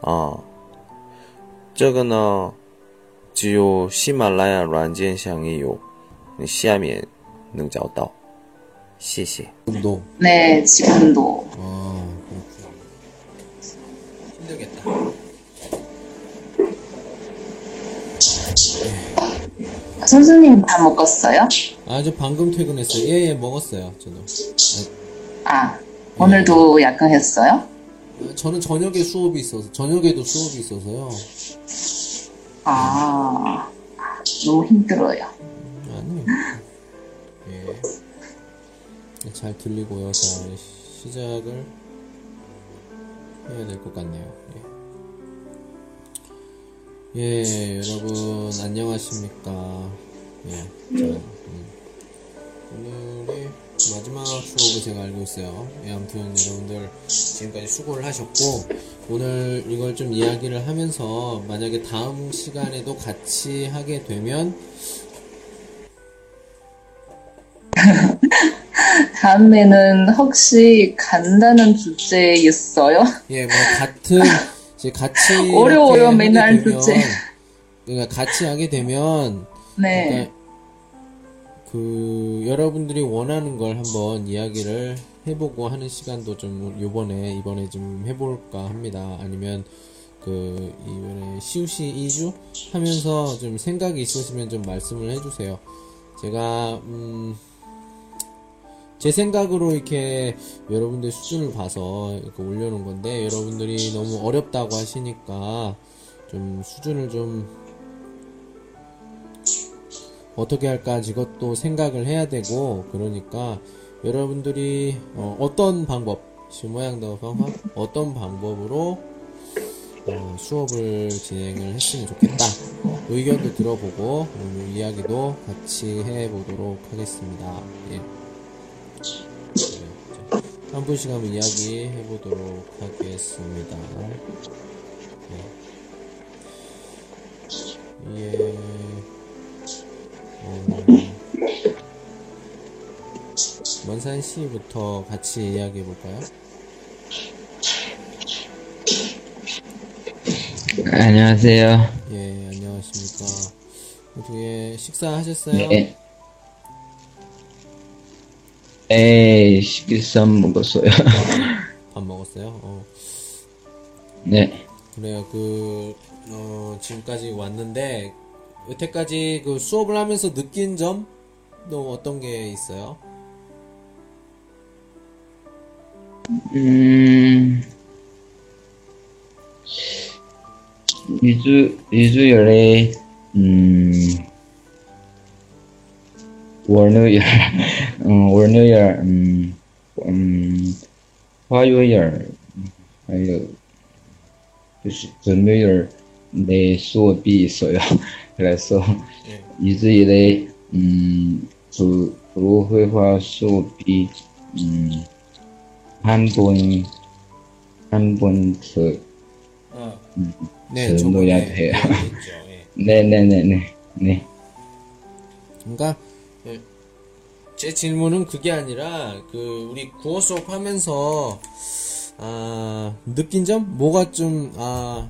啊？这个呢，只有喜马拉雅软件上也有，你下面能找到。谢谢。 도 네, 지금도. 아, 그렇구나. 힘들겠다. 선생님 다 먹었어요? 아, 저 방금 퇴근했어요. 예, 예, 먹었어요. 저도. 아, 오늘도 야근했어요? 아, 저는 저녁에 수업이 있어서, 저녁에도 수업이 있어서요. 아, 너무 힘들어요. 아니요. 예. 잘 들리고요. 자, 시작을 해야 될 것 같네요. 예. 예, 여러분, 안녕하십니까. 예, 자, 음. 오늘이 마지막 수업을 제가 알고 있어요. 예, 아무튼 여러분들 지금까지 수고를 하셨고, 오늘 이걸 좀 이야기를 하면서, 만약에 다음 시간에도 같이 하게 되면, 다음에는 혹시 간다는 주제 있어요? 예, 뭐 같은 이제 같이 어려워요, 맨날 주제. 그러니까 같이 하게 되면 네. 그러니까 그 여러분들이 원하는 걸 한번 이야기를 해보고 하는 시간도 좀 요번에 이번에 좀 해볼까 합니다. 아니면 그 이번에 시우시 2주 하면서 좀 생각이 있으시면 좀 말씀을 해주세요. 제가 음. 제 생각으로 이렇게 여러분들 수준을 봐서 이렇게 올려놓은 건데 여러분들이 너무 어렵다고 하시니까 좀 수준을 좀 어떻게 할까 이것도 생각을 해야 되고 그러니까 여러분들이 어, 떤 방법 시모양더 방법 어떤 방법으로 어, 수업을 진행을 했으면 좋겠다 의견도 들어보고 오늘 이야기도 같이 해보도록 하겠습니다. 예. 한 분씩 한번 이야기 해보도록 하겠습니다. 네. 예. 어, 원산 씨부터 같이 이야기해 볼까요? 안녕하세요. 예, 안녕하십니까. 어떻게 식사하셨어요? 네. 에이, 식사 먹었어요. 밥 먹었어요? 어. 네. 그래요. 그, 어, 지금까지 왔는데, 여태까지 그 수업을 하면서 느낀 점? 또 어떤 게 있어요? 음, 2주, 2주열에, 음, 월요일, 음, 월요일, 음, 음, 화요일, 还有就是금요일 내 수업이 있어요. 그래서 예. 일주일에 음, 그 불회화 수업이 음, 한 번, 한번 더, 어. 음, 네, 저 저번에 뭐야 돼요. 예. 네네 네 네, 네. 그러니까 예, 제 질문은 그게 아니라 그 우리 구어 수업 하면서 아 느낀 점 뭐가 좀아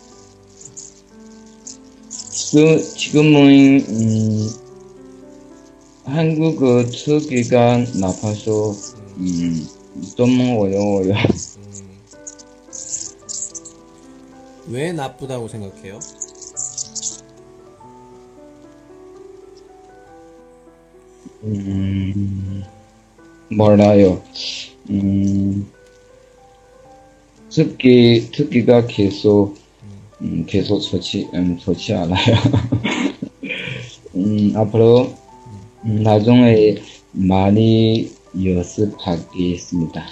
지금, 지금은, 음, 한국어 듣기가 나빠서, 음, 좀 어려워요. 왜 나쁘다고 생각해요? 음, 몰라요. 음, 특기, 특기가 계속, 좋지, 음. 음, 음, 나중에 많이 연습하겠습니다.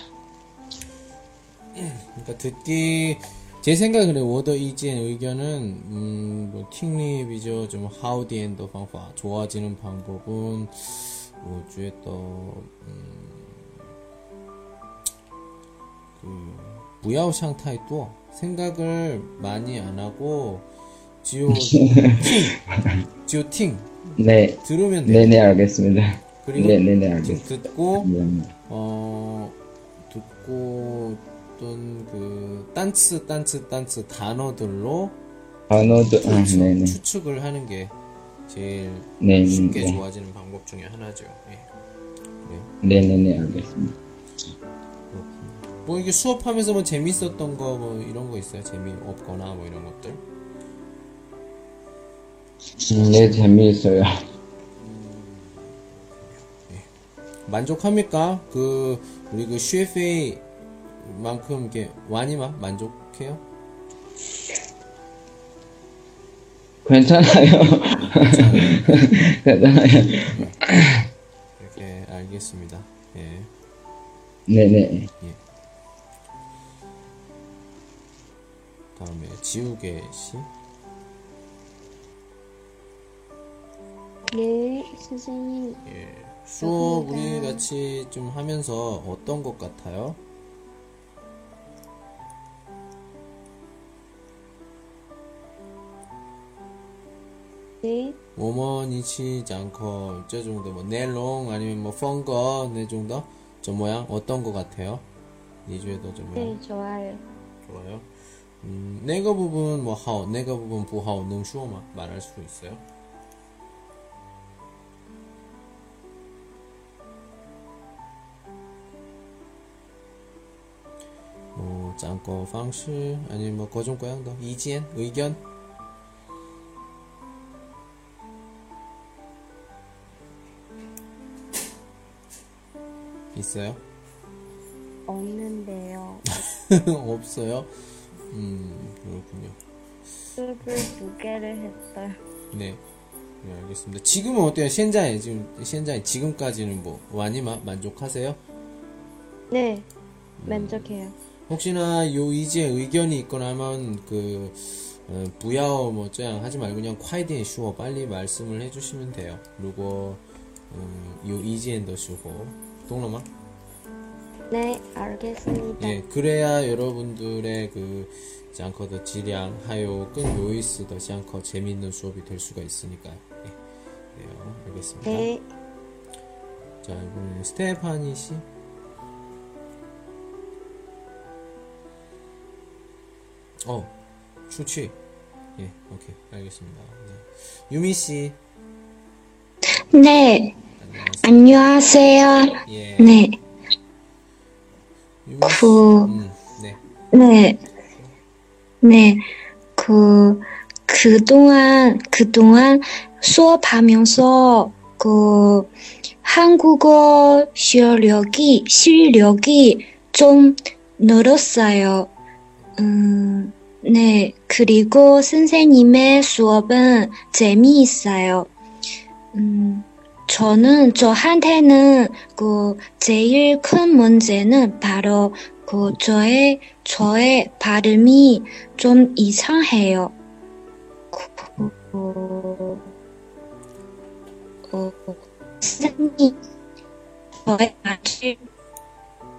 그러니까 듣기 제 생각은 워더 이지의 의견은 음, 뭐 팅립이죠 좀 하우디엔더 방법 좋아지는 방법은 뭐 주에 또 음, 그 무야오 샹타이도 생각을 많이 안 하고 지오 팅 지오 팅 네, 들으면 돼요 네네, 알겠습니다. 그리고 네네네, 좀 알겠습니다. 듣고 네. 어 듣고 어떤 그 딴츠 딴츠 딴츠 단어들로 단어도, 아, 추측, 네네. 추측을 하는 게 제일 네, 쉽게 네. 좋아지는 방법 중에 하나죠. 예. 네네네, 알겠습니다. 뭐 이게 수업하면서 뭐 재밌었던 거 뭐 이런 거 있어요? 재미 없거나 뭐 이런 것들. 음, 네, 재미있어요. 만족합니까? 그 우리 그 쉐페이 만큼 이게 와니마 만족해요? 괜찮아요. 괜찮아요. 이렇게 알겠습니다. 예. 네네. 다음에 지우개 씨. 네, 선생님. 예. 수업 우리 같이 좀 하면서 어떤 것 같아요? 네. 오머니치지 않고 저 정도 뭐 넬롱 아니면 뭐 펑거 네 정도 저 모양 어떤 것 같아요? 니주에도 저 모양. 네, 좋아요. 좋아요. 음, 내가 부분 뭐 하오, 내가 부분 부하오 능수어마 말할 수 있어요? 뭐 짱거 방식 아니면 뭐 거종 고양도 이지엔 의견 있어요? 없는데요. 없어요? 음, 그렇군요. 두 개를 했어요. 네. 네, 알겠습니다. 지금은 어때요? 현재, 지금, 현재, 지금까지는 뭐, 와니마 만족하세요? 네, 만족해요. 혹시나 요 이제 의견이 있거나 하면 그, 어, 부야오 뭐, 쩌양 하지 말고 그냥 콰이디엔 슈어 빨리 말씀을 해주시면 돼요. 그리고, 음, 요 이지엔 더 슈고, 동남아? 네, 알겠습니다. 예, 그래야 여러분들의 그, 짱커더 질량, 하요, 끈 요이스 더 짱커 재밌는 수업이 될 수가 있으니까요. 예, 그래요. 알겠습니다. 네, 자, 이번에 스테파니 씨. 어, 추치. 예, 오케이. 알겠습니다. 네. 유미 씨. 네, 안녕하세요. 안녕하세요. 예. 네. 그, 음, 네. 네, 네, 그, 그동안, 그동안 수업하면서, 그, 한국어 실력이, 실력이 좀 늘었어요. 음, 네, 그리고 선생님의 수업은 재미있어요. 음, 저는, 저한테는 그, 제일 큰 문제는 바로 그, 저의, 저의 발음이 좀 이상해요. 그, 어, 어, 선생님, 저의 말을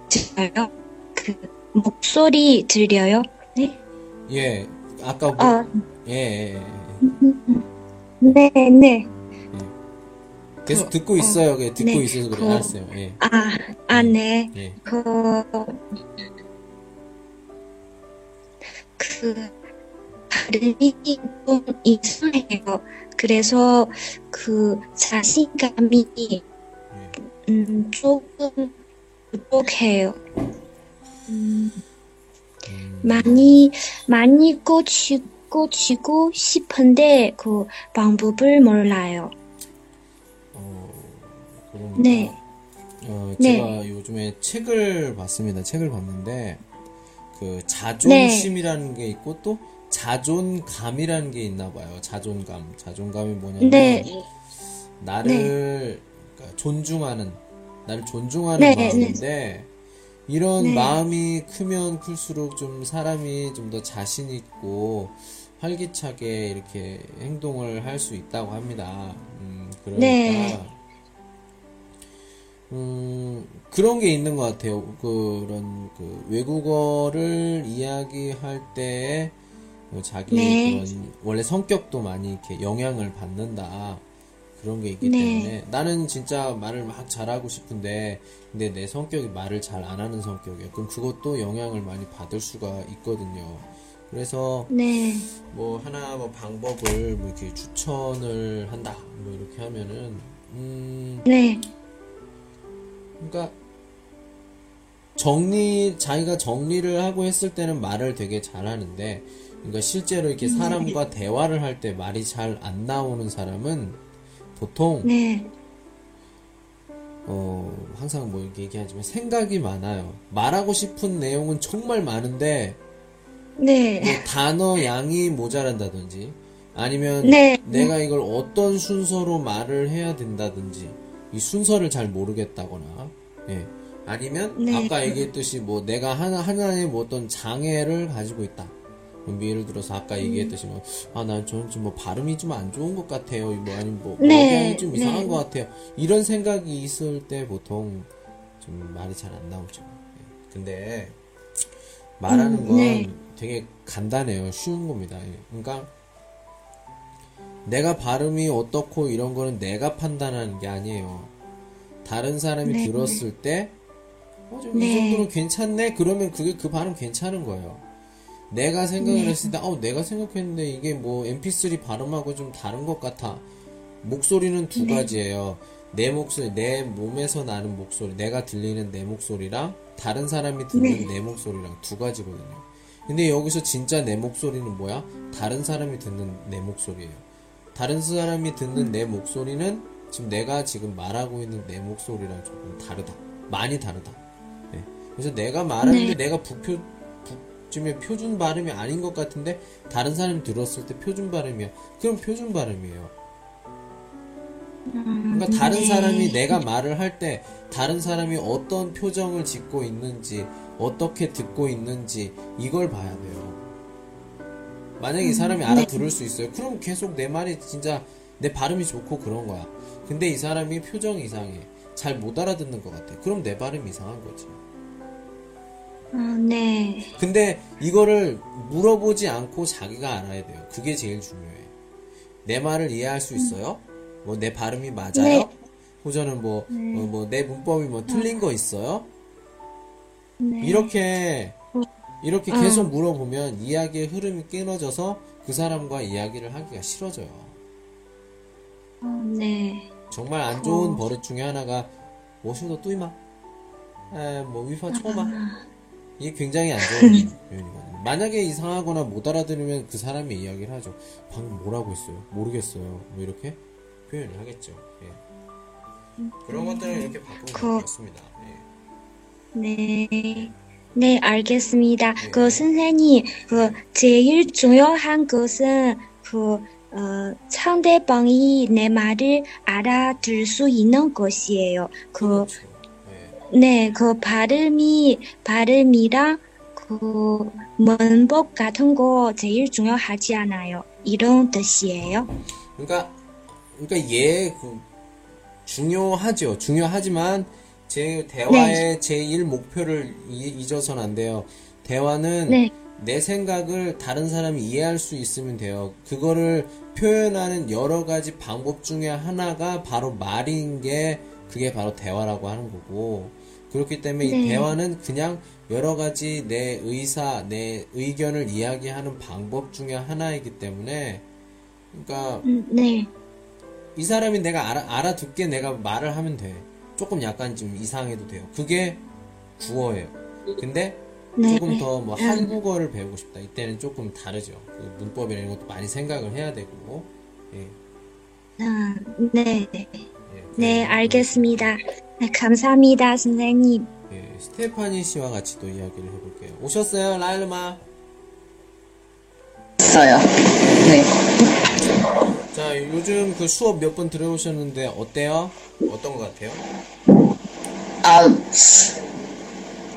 들려요? 그, 목소리 들려요? 네? 예. 아까 뭐, 아, 예, 예, 예. 네, 네. 계속 듣고 있어요. 예, 듣고 네, 있어서 그래. 그- 알았어요. 예. 아, 아, 네. 예. 그, 그, 발음이 좀 이상해요. 그래서 그 자신감이, 음, 조금 부족해요. 음, 음, 많이 많이 고치고 싶은데 그 방법을 몰라요. 어, 그러니까 네. 어, 네. 제가 요즘에 책을 봤습니다. 책을 봤는데 그 자존심이라는 게 있고 또 자존감이라는 게 있나 봐요. 자존감. 자존감이 뭐냐면 네. 나를 그러니까 존중하는 나를 존중하는 네, 마음인데 이런 네. 마음이 크면 클수록 좀 사람이 좀 더 자신 있고 활기차게 이렇게 행동을 할 수 있다고 합니다. 음, 그러니까 네. 음, 그런 게 있는 것 같아요. 그런 그 외국어를 이야기할 때 어, 자기 네. 그런 원래 성격도 많이 이렇게 영향을 받는다. 그런 게 있기 네. 때문에 나는 진짜 말을 막 잘하고 싶은데 근데 내 성격이 말을 잘 안 하는 성격이에요. 그럼 그것도 영향을 많이 받을 수가 있거든요. 그래서 네. 뭐 하나 뭐 방법을 뭐 이렇게 추천을 한다. 뭐 이렇게 하면은 음 네. 그러니까 정리 자기가 정리를 하고 했을 때는 말을 되게 잘하는데 그러니까 실제로 이렇게 사람과 대화를 할 때 말이 잘 안 나오는 사람은 보통 네. 어 항상 뭐 이렇게 얘기하지만 생각이 많아요. 말하고 싶은 내용은 정말 많은데 네. 뭐 단어 양이 모자란다든지 아니면 네. 내가 이걸 어떤 순서로 말을 해야 된다든지 이 순서를 잘 모르겠다거나 예. 아니면 네. 아까 얘기했듯이 뭐 내가 하나 하나의 뭐 어떤 장애를 가지고 있다. 그럼 예를 들어서 아까 얘기했듯이 뭐, 아, 난 저는 좀 뭐 발음이 좀 안 좋은 것 같아요. 뭐 아니면 뭐, 네. 억양이 좀 이상한 네. 것 같아요. 이런 생각이 있을 때 보통 좀 말이 잘 안 나오죠. 예. 근데 말하는 음, 건 네. 되게 간단해요. 쉬운 겁니다. 예. 그러니까 내가 발음이 어떻고 이런 거는 내가 판단하는 게 아니에요. 다른 사람이 네. 들었을 때, 어, 좀이 네. 정도는 괜찮네? 그러면 그게 그 발음 괜찮은 거예요. 내가 생각을 네. 했을 때, 어, 내가 생각했는데 이게 뭐 mp3 발음하고 좀 다른 것 같아. 목소리는 두 네. 가지예요. 내 목소리, 내 몸에서 나는 목소리, 내가 들리는 내 목소리랑 다른 사람이 듣는 네. 내 목소리랑 두 가지거든요. 근데 여기서 진짜 내 목소리는 뭐야? 다른 사람이 듣는 내 목소리예요. 다른 사람이 듣는 내 목소리는 지금 내가 지금 말하고 있는 내 목소리랑 조금 다르다. 많이 다르다. 네. 그래서 내가 말하는데 네. 내가 북표, 북쯤에 표준 발음이 아닌 것 같은데 다른 사람이 들었을 때 표준 발음이야. 그럼 표준 발음이에요. 그러니까 다른 네. 사람이 내가 말을 할 때 다른 사람이 어떤 표정을 짓고 있는지 어떻게 듣고 있는지 이걸 봐야 돼요. 만약에 이 사람이 알아들을 수 있어요. 그럼 계속 내 말이 진짜 내 발음이 좋고 그런 거야. 근데 이 사람이 표정이 이상해. 잘 못 알아듣는 것 같아. 그럼 내 발음이 이상한 거지. 어, 네. 근데 이거를 물어보지 않고 자기가 알아야 돼요. 그게 제일 중요해. 내 말을 이해할 수 있어요? 뭐 내 발음이 맞아요? 네. 호전은 뭐, 뭐내 문법이 뭐 틀린 거 있어요? 네. 이렇게, 이렇게 음. 계속 물어보면 이야기의 흐름이 끊어져서 그 사람과 이야기를 하기가 싫어져요. 아, 네. 정말 안 좋은 어. 버릇 중에 하나가 워시도 뚜이마, 에뭐 위파 초마 아. 이게 굉장히 안 좋은 표현이거든요. 만약에 이상하거나 못 알아들으면 그 사람이 이야기를 하죠. 방금 뭐라고 했어요? 모르겠어요. 뭐 이렇게 표현을 하겠죠. 예. 그런 음. 것들을 이렇게 바꾸는 그 것 같습니다. 예. 네. 네, 알겠습니다. 그 선생님, 그 제일 중요한 것은 그 어, 상대방이 내 말을 알아들 수 있는 것이에요. 그 그렇죠. 예. 네, 그 발음이 발음이랑 그 문법 같은 거 제일 중요하지 않아요. 이런 뜻이에요. 그러니까 그러니까 얘 그 중요하죠. 중요하지만 제 대화의 제일 목표를 이- 잊어서는 안 돼요. 대화는 네. 내 생각을 다른 사람이 이해할 수 있으면 돼요. 그거를 표현하는 여러 가지 방법 중에 하나가 바로 말인 게 그게 바로 대화라고 하는 거고 그렇기 때문에 이 네. 대화는 그냥 여러 가지 내 의사, 내 의견을 이야기하는 방법 중에 하나이기 때문에 그러니까 음, 네. 이 사람이 내가 알아, 알아듣게 내가 말을 하면 돼. 조금 약간 좀 이상해도 돼요. 그게 구어예요. 근데 네. 조금 더 뭐 한국어를 배우고 싶다. 이때는 조금 다르죠. 그 문법이나 이런 것도 많이 생각을 해야 되고. 예. 아, 네. 예. 네, 알겠습니다. 네, 감사합니다, 선생님. 예, 스테파니 씨와 같이 또 이야기를 해볼게요. 오셨어요, 라일마? 있어요. 네. 자, 요즘 그 수업 몇 번 들어오셨는데 어때요? 어떤 것 같아요? 아,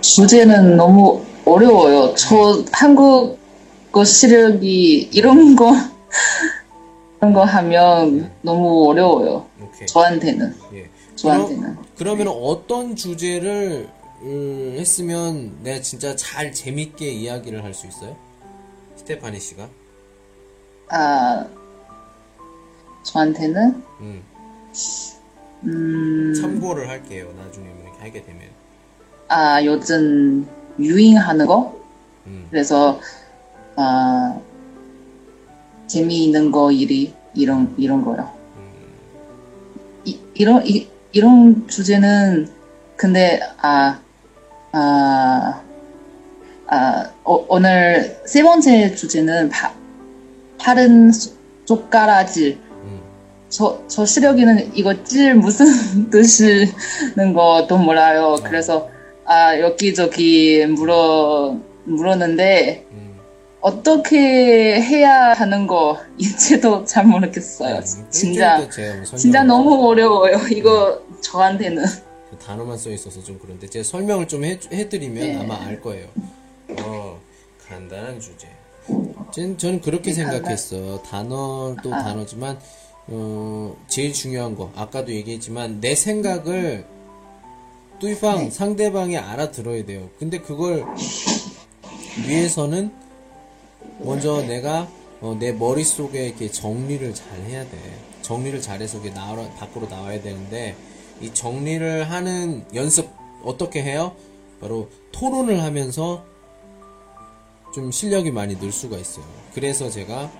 주제는 너무 어려워요. 저 한국어 시력이 이런 거, 이런 거 하면 너무 어려워요. 오케이. 저한테는. 예. 저한테는. 그러면 어떤 주제를 음, 했으면 내가 진짜 잘 재밌게 이야기를 할 수 있어요? 스테파니 씨가? 아, 저한테는, 음, 음, 참고를 할게요. 나중에 뭐 이렇게 하게 되면. 아, 요즘 유행하는 거? 음, 그래서, 아, 재미있는 거, 일이, 이런, 이런 거요. 이, 이런, 이, 이런 주제는, 근데, 아, 아, 아, 어, 오늘 세 번째 주제는 바, 다른 젓가락질. 음, 저, 저 시력이는 이거 찔 무슨 뜻이는 것도 몰라요. 그래서, 아, 여기저기 물어, 물었는데, 음. 어떻게 해야 하는 거, 이제도 잘 모르겠어요. 음, 진짜, 뭐 진짜 너무 어려워요. 이거 저한테는. 그 단어만 써 있어서 좀 그런데 제가 설명을 좀 해, 해드리면 네. 아마 알 거예요. 어, 간단한 주제. 전, 저는 그렇게 네, 생각했어. 단어도 아. 단어지만, 어, 제일 중요한 거. 아까도 얘기했지만, 내 생각을 뚜이팡, 네. 상대방이 알아들어야 돼요. 근데 그걸 위해서는 먼저 내가 어, 내 머릿속에 이렇게 정리를 잘 해야 돼. 정리를 잘해서 이게 나와, 밖으로 나와야 되는데, 이 정리를 하는 연습, 어떻게 해요? 바로 토론을 하면서 좀 실력이 많이 늘 수가 있어요. 그래서 제가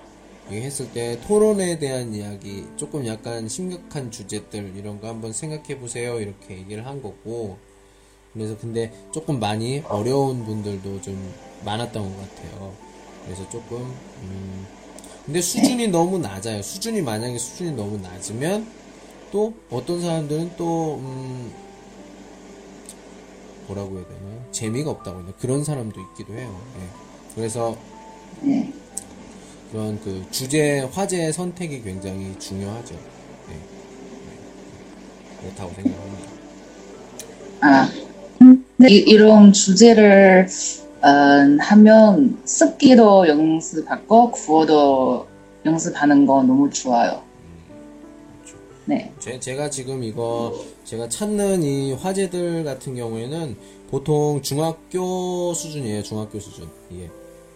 했을 때 토론에 대한 이야기, 조금 약간 심각한 주제들, 이런 거 한번 생각해 보세요. 이렇게 얘기를 한 거고, 그래서 근데 조금 많이 어려운 분들도 좀 많았던 것 같아요. 그래서 조금 음 근데 수준이 너무 낮아요. 수준이 만약에 수준이 너무 낮으면 또 어떤 사람들은 또 음, 뭐라고 해야 되나 재미가 없다고 해야 되나 그런 사람도 있기도 해요. 예. 그래서 네. 그런 그 주제 화제 선택이 굉장히 중요하죠. 예. 예. 그렇다고 생각합니다. 아, 이, 이런 주제를 어, 하면 습기도 연습하고 구어도 연습하는 거 너무 좋아요. 네. 제, 제가 지금 이거 제가 찾는 이 화제들 같은 경우에는 보통 중학교 수준이에요. 중학교 수준. 예.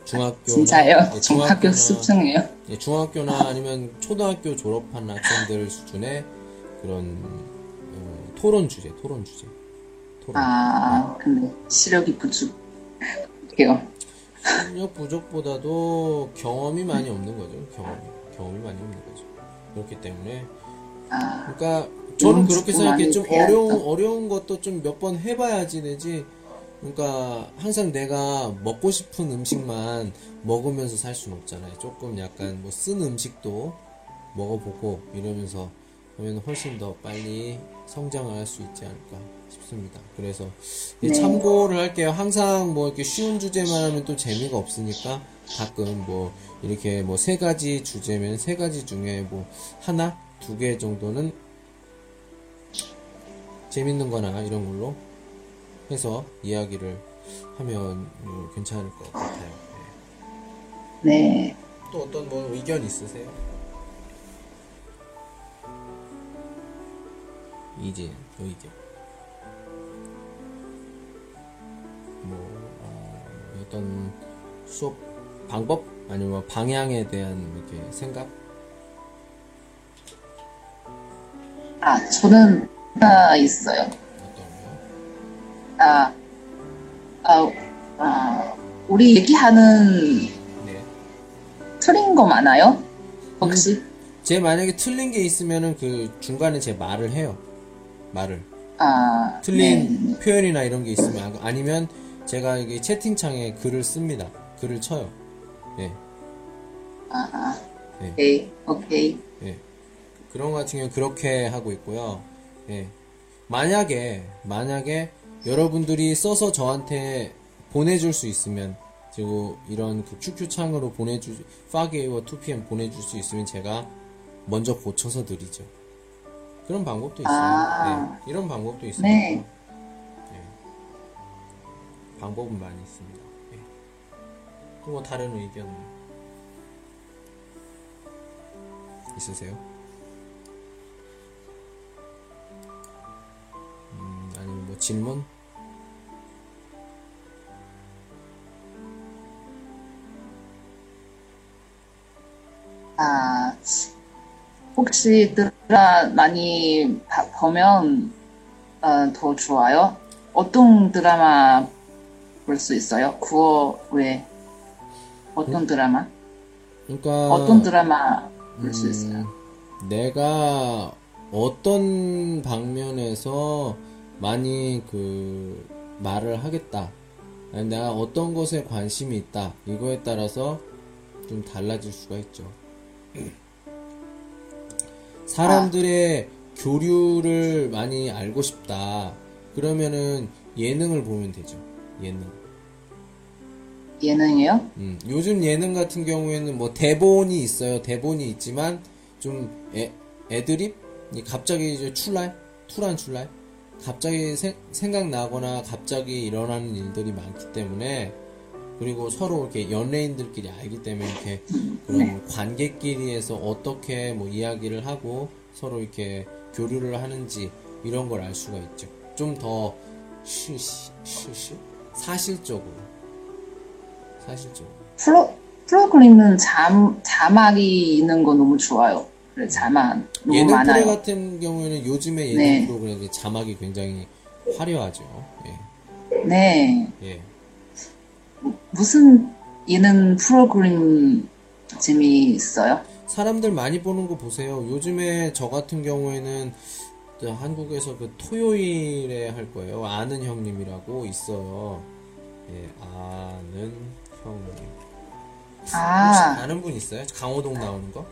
중학교 진짜요? 중학교 수준이에요. 예, 중학교나 아니면 초등학교 졸업한 학생들 수준의 그런 어, 토론 주제, 토론 주제. 토론. 아, 근데 시력이 부족해요. 실력 부족보다도 경험이 많이 없는 거죠. 경험이 경험이 많이 없는 거죠. 그렇기 때문에 아, 그러니까 저는 그렇게 생각해. 좀 어려운. 어려운 것도 좀 몇 번 해봐야지 되지. 그러니까 항상 내가 먹고 싶은 음식만 먹으면서 살 수는 없잖아요. 조금 약간 뭐 쓴 음식도 먹어보고 이러면서 하면 훨씬 더 빨리 성장을 할 수 있지 않을까 싶습니다. 그래서 예, 네. 참고를 할게요. 항상 뭐 이렇게 쉬운 주제만 하면 또 재미가 없으니까 가끔 뭐 이렇게 뭐 세 가지 주제면 세 가지 중에 뭐 하나 두 개 정도는 재밌는 거나 이런 걸로 해서 이야기를 하면 음, 괜찮을 것 같아요. 네. 네. 또 어떤 뭐 의견 있으세요? 이제 의견. 뭐 어, 어떤 수업 방법 아니면 방향에 대한 이렇게 생각? 아, 저는 하나 있어요. 아, 아, 아, 우리 얘기하는 네. 틀린 거 많아요? 혹시? 제 만약에 틀린 게 있으면은 그 중간에 제 말을 해요. 말을. 아, 틀린 네. 표현이나 이런 게 있으면 아- 아니면 제가 여기 채팅창에 글을 씁니다. 글을 쳐요. 예, 아, 아. 네. 오케이, 오케이. 예. 그런 것 같은 경우 그렇게 하고 있고요. 예. 만약에, 만약에 여러분들이 써서 저한테 보내줄 수 있으면, 그리고 이런 그 QQ창으로 보내주, 5A와 2PM 보내줄 수 있으면 제가 먼저 고쳐서 드리죠. 그런 방법도 있어요. 아. 네. 이런 방법도 있습니다. 네. 방법은 많이 있습니다. 예. 또뭐 다른 의견 있으세요? 질문? 아, 혹시 드라마 많이 봐- 보면 어, 더 좋아요? 어떤 드라마 볼 수 있어요? 9월 외에 어떤 드라마? 그러니까 어떤 드라마 볼 수 있어요? 음, 내가 어떤 방면에서 많이 그 말을 하겠다. 아니, 내가 어떤 것에 관심이 있다. 이거에 따라서 좀 달라질 수가 있죠. 사람들의 교류를 많이 알고 싶다. 그러면은 예능을 보면 되죠. 예능. 예능이요? 음, 요즘 예능 같은 경우에는 뭐 대본이 있어요. 대본이 있지만 좀 애, 애드립? 이 갑자기 이제 출랄? 투란 출랄? 갑자기 생, 생각나거나 갑자기 일어나는 일들이 많기 때문에 그리고 서로 이렇게 연예인들끼리 알기 때문에 이렇게 그런 관계끼리에서 어떻게 뭐 이야기를 하고 서로 이렇게 교류를 하는지 이런 걸 알 수가 있죠. 좀 더? 사실적으로. 사실적으로. 프로, 프로그램은 자, 자막이 있는 거 너무 좋아요. 그래, 자막 예능 많아요. 프로 같은 경우에는 요즘에 예능 네. 프로그램 자막이 굉장히 화려하죠. 예. 네. 예. 무슨 예능 프로그램 재미있어요? 사람들 많이 보는 거 보세요. 요즘에 저 같은 경우에는 저 한국에서 그 토요일에 할 거예요. 아는 형님이라고 있어요. 예, 아는 형님. 혹시 아, 아는 분 있어요? 강호동 나오는 거?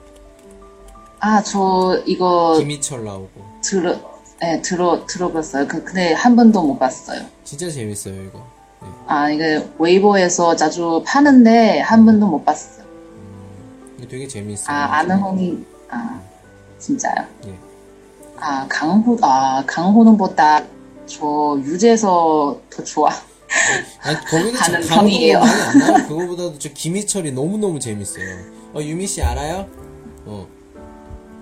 아, 저 이거 김희철 나오고. 들어, 네, 들어, 들어봤어요. 그, 근데 한 번도 못 봤어요. 진짜 재밌어요, 이거. 예. 아, 이게 웨이보에서 자주 파는데 한 번도 못 봤어요. 이거 되게 재밌어요. 아, 아는 홍이, 아, 진짜요? 예. 아, 강호, 아, 강호동보다 저 유재서 더 좋아. 아니, 거기는 편이에요. 많이 안. 그거보다도 저 김희철이 너무 너무 재밌어요. 어, 유미 씨 알아요? 어.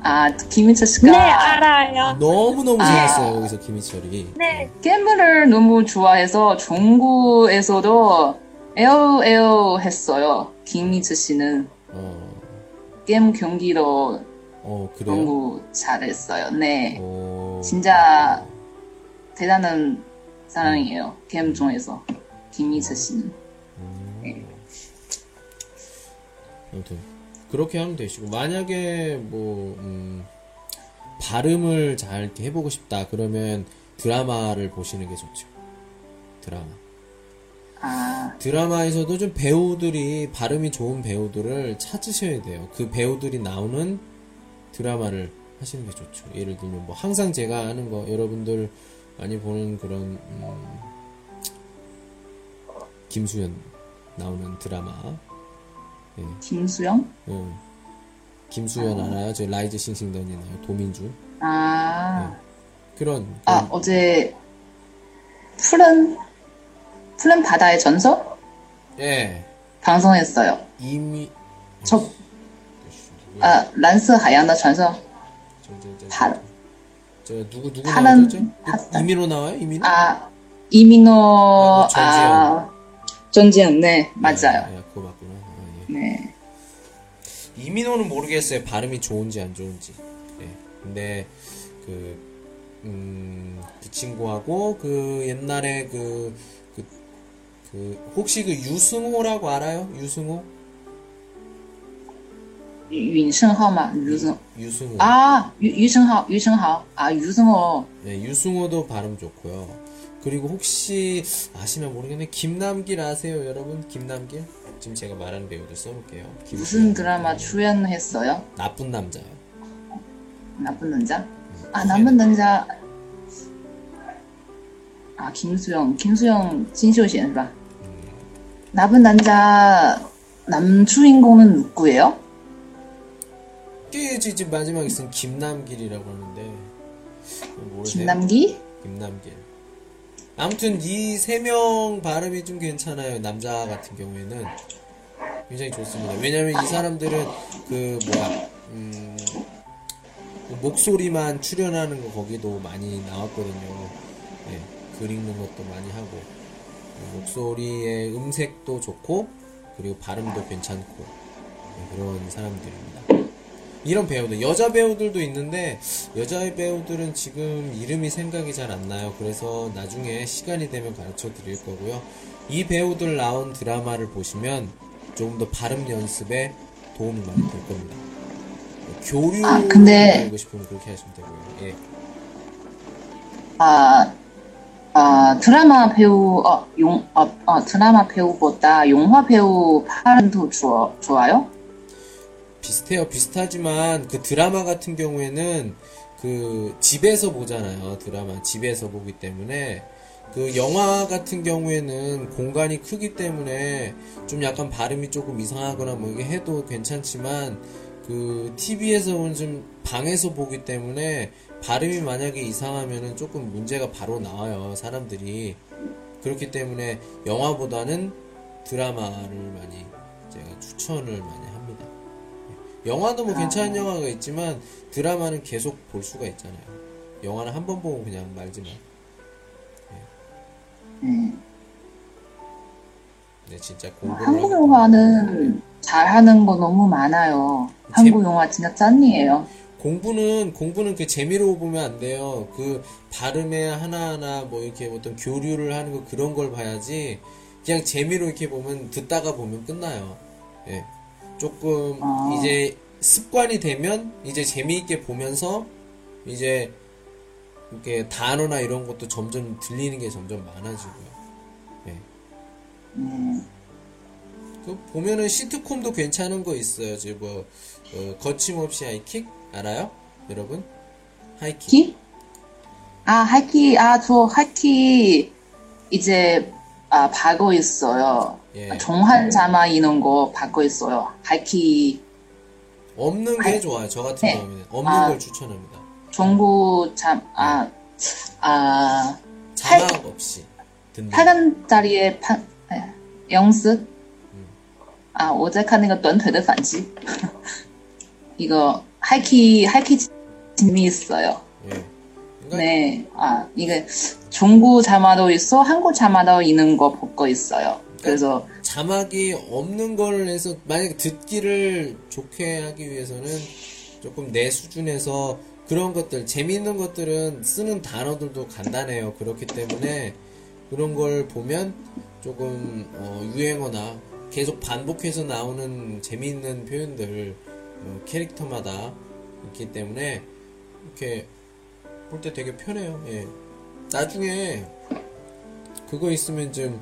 아, 김희철 씨가 네, 알아요. 너무너무 아. 재밌어요, 여기서 김희철이. 네. 게임을 너무 좋아해서 중국에서도 에어 에어 했어요. 김희철 씨는 어, 게임 경기도 어, 그래요? 너무 잘했어요. 네. 어, 진짜 대단한 사람이에요. 게임 중에서 김희철 씨는. 아무튼, 그렇게 하면 되시고, 만약에 뭐, 음, 발음을 잘 이렇게 해보고 싶다, 그러면 드라마를 보시는 게 좋죠. 드라마. 아, 드라마에서도 좀 배우들이 발음이 좋은 배우들을 찾으셔야 돼요. 그 배우들이 나오는 드라마를 하시는 게 좋죠. 예를 들면 뭐 항상 제가 하는 거 여러분들 많이 보는 그런 음, 김수현 나오는 드라마. 예, 김수영? 예. 김수현 알아요? 저 라이즈 싱싱던이 나요. 도민주 아, 그런 아 그런- 어제 푸른 푸른 바다의 전설 예 방송했어요. 이미 저, 아, 란스 하얀의 전설. 저, 저, 저, 파, 저 누구 누구 파란? 바다. 이민호 나와요? 이민호? 아, 이민호, 아, 전지현. 아, 전지현, 네, 맞아요. 아. 아, 예. 네. 이민호는 모르겠어요. 발음이 좋은지 안 좋은지. 예. 근데 그, 음, 그 친구하고 그 옛날에 그, 그, 그 혹시 그 유승호라고 알아요? 유승호? 윤승하마, 유승, 유승호. 아, 유, 유승하, 유승하, 아, 유승호. 네, 유승호도 발음 좋고요. 그리고 혹시 아시면 모르겠네. 김남길 아세요, 여러분? 김남길? 지금 제가 말하는 배우를 써볼게요. 무슨 드라마 출연했어요? 나쁜 남자요. 나쁜 남자? 음, 아 네. 나쁜 남자. 아 김수영, 김수영, 진쇼시는吧 음. 나쁜 남자 남주인공은 누구예요? 이게 지금 마지막에 쓴 김남길이라고 하는데. 김남기? 김남길. 아무튼 이 세 명 발음이 좀 괜찮아요. 남자 같은 경우에는 굉장히 좋습니다. 왜냐면 이 사람들은 그 뭐야 음, 그 목소리만 출연하는 거 거기도 많이 나왔거든요. 예, 글 읽는 것도 많이 하고 어, 목소리의 음색도 좋고 그리고 발음도 괜찮고 예, 그런 사람들입니다. 이런 배우들 여자 배우들도 있는데 여자 배우들은 지금 이름이 생각이 잘 안 나요. 그래서 나중에 시간이 되면 가르쳐 드릴 거고요. 이 배우들 나온 드라마를 보시면 조금 더 발음 연습에 도움이 많이 될 겁니다. 교류 아, 근데- 배우고 싶으면 그렇게 하시면 되고요. 예. 아, 아 드라마 배우 어, 용, 어, 어, 드라마 배우보다 영화 배우 발음 더 좋아, 좋아요? 비슷해요. 비슷하지만 그 드라마 같은 경우에는 그 집에서 보잖아요. 드라마 집에서 보기 때문에 그 영화 같은 경우에는 공간이 크기 때문에 좀 약간 발음이 조금 이상하거나 뭐 이게 해도 괜찮지만 그 TV에서는 좀 방에서 보기 때문에 발음이 만약에 이상하면은 조금 문제가 바로 나와요. 사람들이 그렇기 때문에 영화보다는 드라마를 많이 제가 추천을 많이. 영화도 뭐 괜찮은 영화가 있지만 드라마는 계속 볼 수가 있잖아요. 영화는 한 번 보고 그냥 말지만. 음. 네, 진짜 공부를 한국 영화는 잘하는 거 너무 많아요. 한국 영화 진짜 짠이에요. 공부는 공부는 그 재미로 보면 안 돼요. 그 발음에 하나하나 뭐 이렇게 어떤 교류를 하는 거 그런 걸 봐야지. 그냥 재미로 이렇게 보면 듣다가 보면 끝나요. 예. 조금 아. 이제 습관이 되면 이제 재미있게 보면서 이제 이렇게 단어나 이런 것도 점점 들리는 게 점점 많아지고요. 예. 음, 그 보면은 시트콤도 괜찮은 거 있어요. 지금 뭐 어, 거침없이 하이킥 알아요, 여러분? 하이킥. 키? 아, 하이키, 아, 저 하이키 이제 아, 봐고 있어요. 예. 종한 자마 이런 거 봐고 있어요. 하이키 없는 게 하이- 좋아요. 저 같은 네. 경우는 없는 아. 걸 추천합니다. 정부 참, 아, 아, 자막 없이 듣는. 8간짜리의 판, 에, 영스? 아, 我在看那个短腿的反击. 이거, 하이키, 하이키 재미있어요. 예. 그러니까 네, 아, 이게 중국 자마도 있어, 한국 자마도 있는 거 보고 있어요. 그래서, 자막이 없는 걸 해서 만약에 듣기를 좋게 하기 위해서는 조금 내 수준에서 그런 것들 재미있는 것들은 쓰는 단어들도 간단해요. 그렇기 때문에 그런 걸 보면 조금 어, 유행어나 계속 반복해서 나오는 재미있는 표현들 어, 캐릭터마다 있기 때문에 이렇게 볼 때 되게 편해요. 예. 나중에 그거 있으면 좀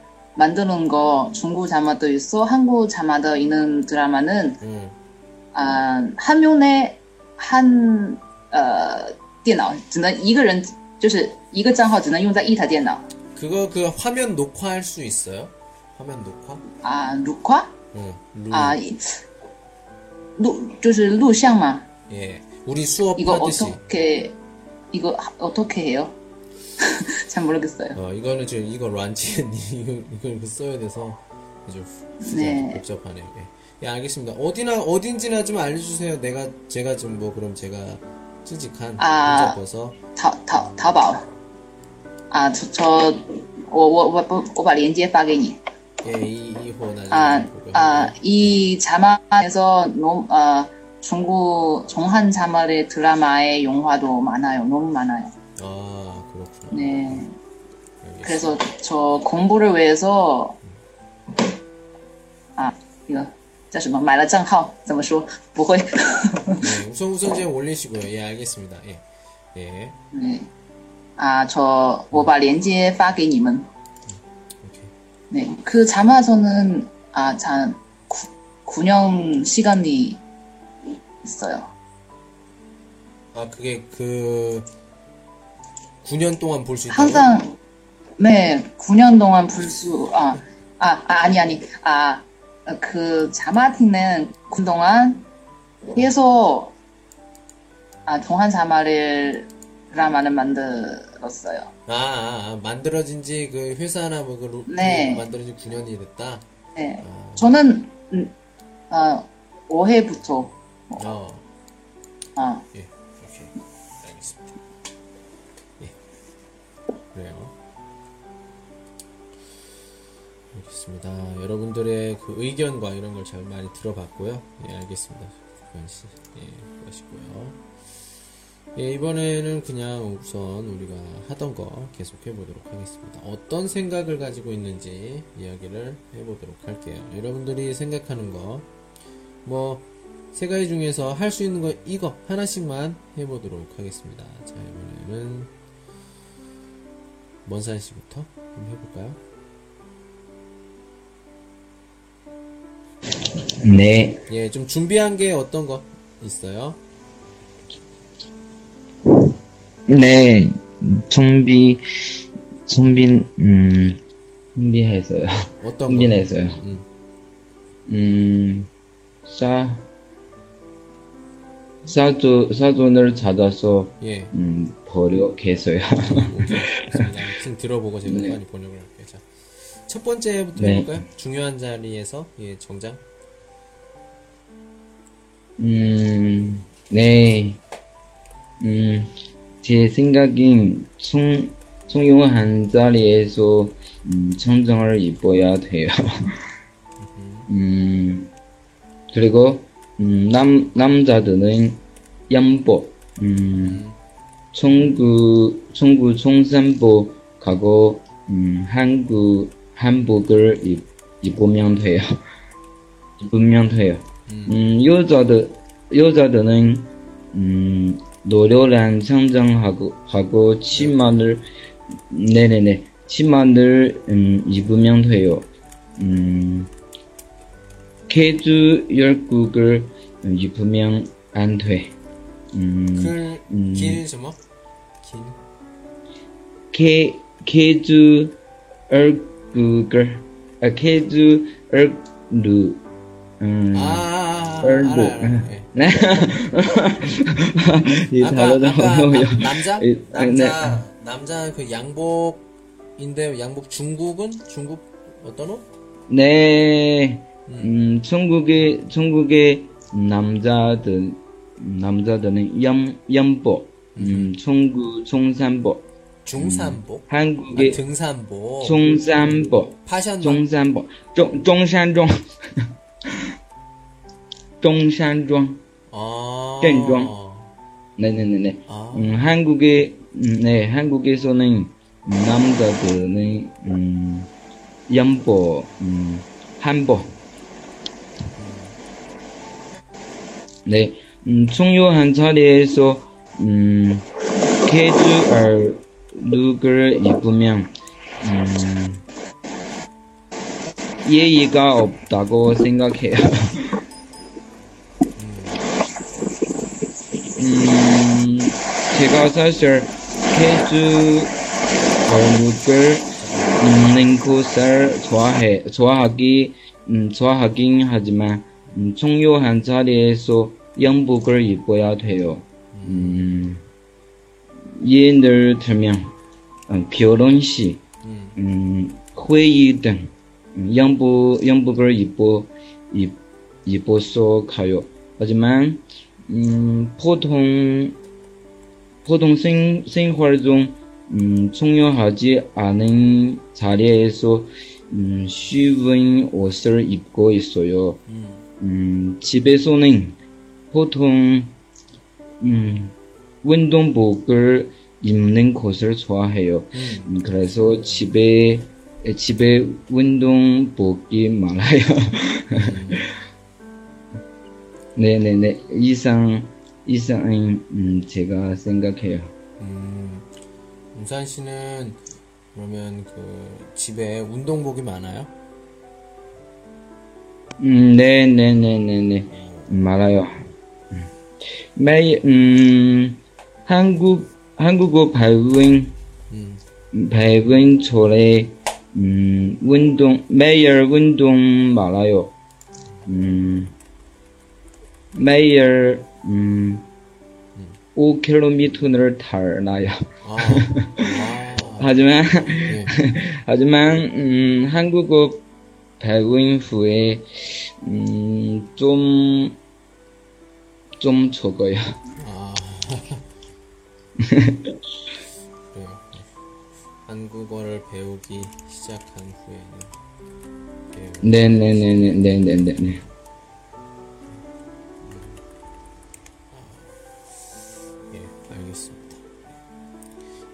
만드는 거 중국 자마도 있어 한국 자마도 있는 드라마는 응. 아, 한 명의 한呃电脑只能一个人就是一个账号只能用在一台电脑 그거 그 화면 녹화할 수 있어요? 화면 녹화? 啊，录화 응. 루. 啊录就是录像嘛， 예. 우리 수업 이거 하듯이. 어떻게 이거 어떻게 해요? 잘 모르겠어요. 어, 이거는 지금 이거 란치엔 이거 이걸 그 써야 돼서 아주 复- 네. 복잡하네요. 예. 예, 알겠습니다. 어디나 어딘지나 좀 알려주세요. 내가 제가 좀 뭐 그럼 제가 찌직한 아. 혼자 벗어. 淘淘淘宝啊，저 저 我我我不我把链接发给你 예, 이, 이호 나중에 아, 보고요. 아, 이 자막에서 너무, 어, 중국 종한 자막의 드라마의 영화도 많아요. 너무 많아요. 아, 그렇구나. 네. 알겠습니다. 그래서 저 공부를 위해서 아 이거 叫什么买了账号怎么说不会 네, 우선 우선 제 올리시고요. 예, 알겠습니다. 예. 예. 네. 아, 저, 我把链接发给你们. 오케이. 네. 그 자마서는, 아, 자, 9년 시간이 있어요. 아, 그게 그 9년 동안 볼 수 있다. 항상, 네, 9년 동안 볼 수, 아, 아, 아, 아 니, 아니, 아, 그 자마티는 그동안 계속, 아, 동한 자마를, 드라마를 만들었어요. 아, 아, 아, 만들어진 지 그 회사나 뭐그 루- 네. 그 만들어진 9년이 됐다. 네. 아, 저는, 음, 어, 5회부터, 어. 아, 예. 알겠습니다. 여러분들의 그 의견과 이런 걸 잘 많이 들어봤고요. 예, 알겠습니다. 씨. 예, 그러시고요. 예, 이번에는 그냥 우선 우리가 하던 거 계속 해보도록 하겠습니다. 어떤 생각을 가지고 있는지 이야기를 해보도록 할게요. 여러분들이 생각하는 거, 뭐, 세 가지 중에서 할 수 있는 거 이거 하나씩만 해보도록 하겠습니다. 자, 이번에는 먼산 씨부터 한번 해볼까요? 네, 예, 좀 준비한 게 어떤 거 있어요? 네, 준비, 준비, 음, 준비했어요. 어떤 거? 준비했어요. 음, 음, 사, 사조, 사존을 찾아서, 예, 음, 버려겠어요. 오케이. 좋습니다. 아무튼 들어보고 제가 네. 많이 번역을 할게요. 자, 첫 번째부터 네. 해볼까요? 중요한 자리에서, 예, 정장. 음, 네. 음, 제 생각엔 중, 중요한 자리에서 음, 청정을 입어야 돼요. 음, 그리고 음, 남, 남자들은 양복, 음, 청구, 청구 청산복 가고 음, 한국 한복을 입, 입으면 돼요. 입으면 돼요. 음, 음, 여자들, 여자들은, 음, 노련한 청정하고, 하고, 치마를, 네네네, 치마를, 음, 입으면 돼요. 음, 캐주 열국을 입으면 안 돼. 음, 글, 음. 길, 什么? 길. 캐, 캐주 열 국을, 아, 캐주 열루, 음, 아, 아, 아. 네. 이 단어도 아까 어려워요. 남- 남자? 이- 아, 네. 남자, 남자 그 양복인데 양복 중국은? 중국 어떤 옷? 네. 음. 음, 중국의, 중국의 남자들, 남자들은 양, 양복, 음, 중국, 중산복, 중산복? 아, 한국의 등산복. 중산복, 파션 중산복, 중, 중산종, 중산종, 아. 땡종. 네네네네. 아. 음, 한국의, 음, 네, 한국에서는 남자들은, 음, 양복, 음, 한복. 네, 음, 중요한 자리에서, 음, 캐주얼 룩을 입으면, 음, 예의가 없다고 생각해요. 음, 제가 사실 캐주얼 룩을 입는 것을 좋아해, 좋아하기, 음, 좋아하긴 하지만, 음, 중요한 자리에서 양복을 입어야 돼요. 음, 예를 들면, 음, 결혼식, 음. 음, 회의 등, 음, 양복, 양복을 입어, 입, 입어서 가요. 하지만, 음, 보통, 보통 생, 생활 중, 음, 총용하지 않은 자리에서 음, 쉬운 옷을 입고 있어요. 음, 집에서는 보통 음, 운동복을 입는 것을 좋아해요. 음, 그래서 집에 집에 운동복이 많아요. 네네네 이상 이상은 음, 제가 생각해요. 음, 우산 씨는 그러면 그 집에 운동복이 많아요? 음, 네네네네네. 음. 매일 음 한국 한국어 발음 음, 발음 전에 음 운동 매일 운동 말아요. 음 매일 음 5km를 달나요. 아, 아, 하지만 예. 하지만 음, 한국어 배운 후에 음, 좀, 좀 적어요. 아. 그래요. 한국어를 배우기 시작한 후에는. 네네네네네네네. 예, 알겠습니다.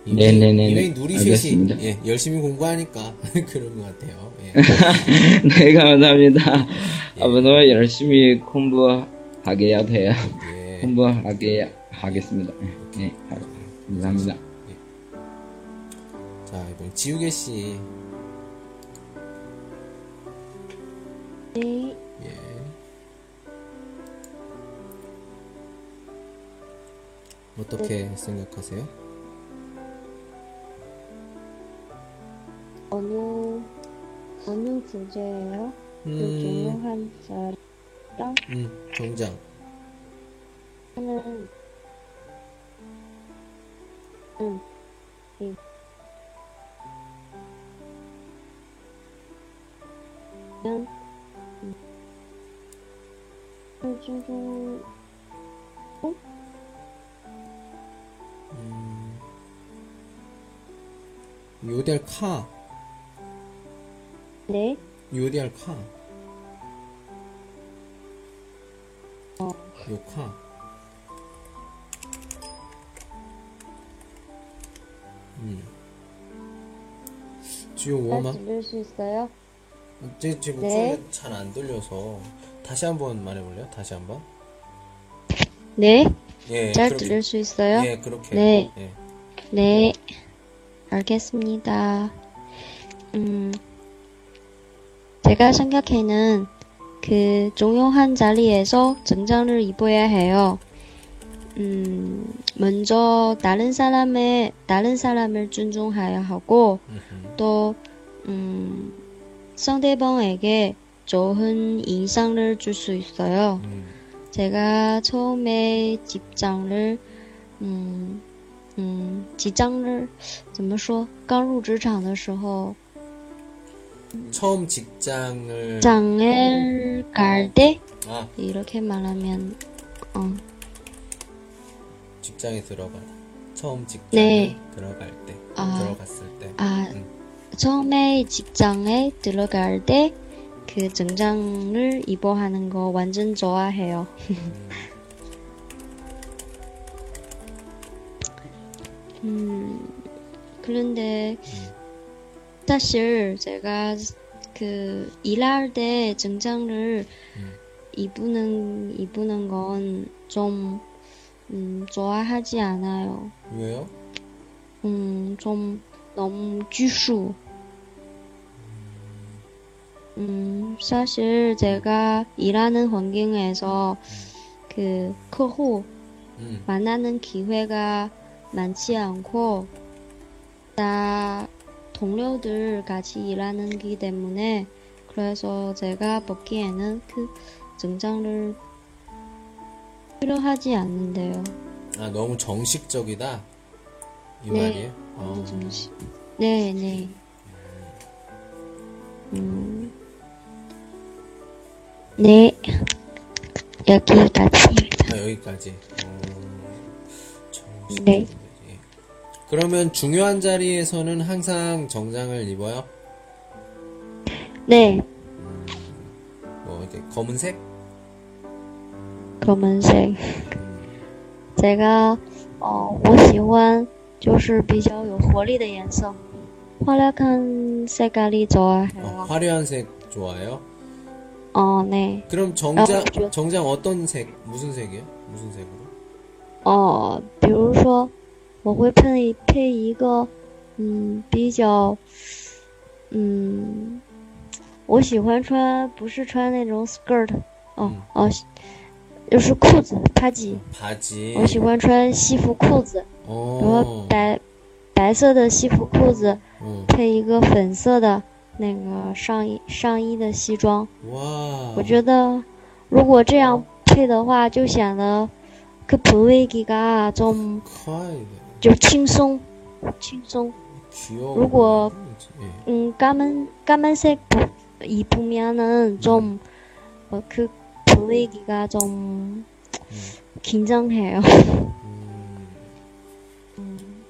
네네네네. 이ਵੇਂ 누리 셋이 알겠습니다. 예, 열심히 공부하니까 그런 것 같아요. 예. 네, 감사합니다. 앞으로 열심히 공부하게 해야 돼요. 예. 공부하게 하겠습니다. 네, 감사합니다. 자, 이번 지우개 씨. 네. 예. 어떻게 생각하세요? 어느 어느 주제예요? 그 음, 중요한 자랑 음, 정장. 하는 응. 이. 면 음. 중중 요델 카. 네. 요델 카. 어. 요 카. 음. 지금 잘 워마 들릴 수 있어요? 제 지금 네. 목소리가 잘안 들려서 다시 한번 말해볼래요? 다시 한번. 네. 예. 잘 그렇게- 들릴 수 있어요? 예, 그렇게. 네. 예. 네, 알겠습니다. 음, 제가 생각에는 그 중요한 자리에서 정장을 입어야 해요. 음, 먼저 다른 사람의 다른 사람을 존중해야 하고 음흠. 또 음, 상대방에게 좋은 인상을 줄 수 있어요. 음. 제가 처음에 직장을,嗯嗯，직장을怎么说？刚入职场的时候， 처음 직장을 장을 갈 때, 아 이렇게 말하면, 어, 직장에 들어갈 처음 직장에 네. 들어갈 때 아. 들어갔을 때 아, 음. 처음에 직장에 들어갈 때, 그 정장을 입어 하는 거 완전 좋아해요. 음, 그런데 사실 제가 그 일할 때 정장을 음. 입는 입는 건 좀 음, 좋아하지 않아요. 왜요? 음, 좀 너무拘束. 음, 사실 제가 일하는 환경에서 그客户 음. 만나는 기회가 많지 않고 다 동료들 같이 일하는 기 때문에 그래서 제가 보기에는 그 정장을 필요하지 않는데요. 아 너무 정식적이다 이 네. 말이에요? 어. 정식. 네, 네. 음. 네. 여기까지입니다. 아, 여기까지. 어, 정식. 네. 예. 그러면 중요한 자리에서는 항상 정장을 입어요? 네, 뭐 이렇게 검은색? 검은색 这个哦，我喜欢就是比较有活力的颜色。화려한색깔이좋아해요 어, 화려한 색 좋아해요? 어, 네. 그럼 정장 아, 좋아. 정장 어떤 색 무슨 색이에요? 무슨 색으로? 哦，比如说，我会配配一个，嗯，比较，嗯，我喜欢穿不是穿那种 skirt，哦嗯哦， 就是裤子帕吉， 바지. 我喜欢穿西服裤子，比如说 어. 白白色的西服裤子 어. 配一个粉色的那个上衣上衣的西装， 와. 我觉得如果这样配的话，就显得그 분위기가 좀 可爱的就轻松，轻松。 귀여워.如果- 예. 음, 까만 까만색 부- 입으면은 좀 어, 그 분위기가 좀 긴장해요. 음.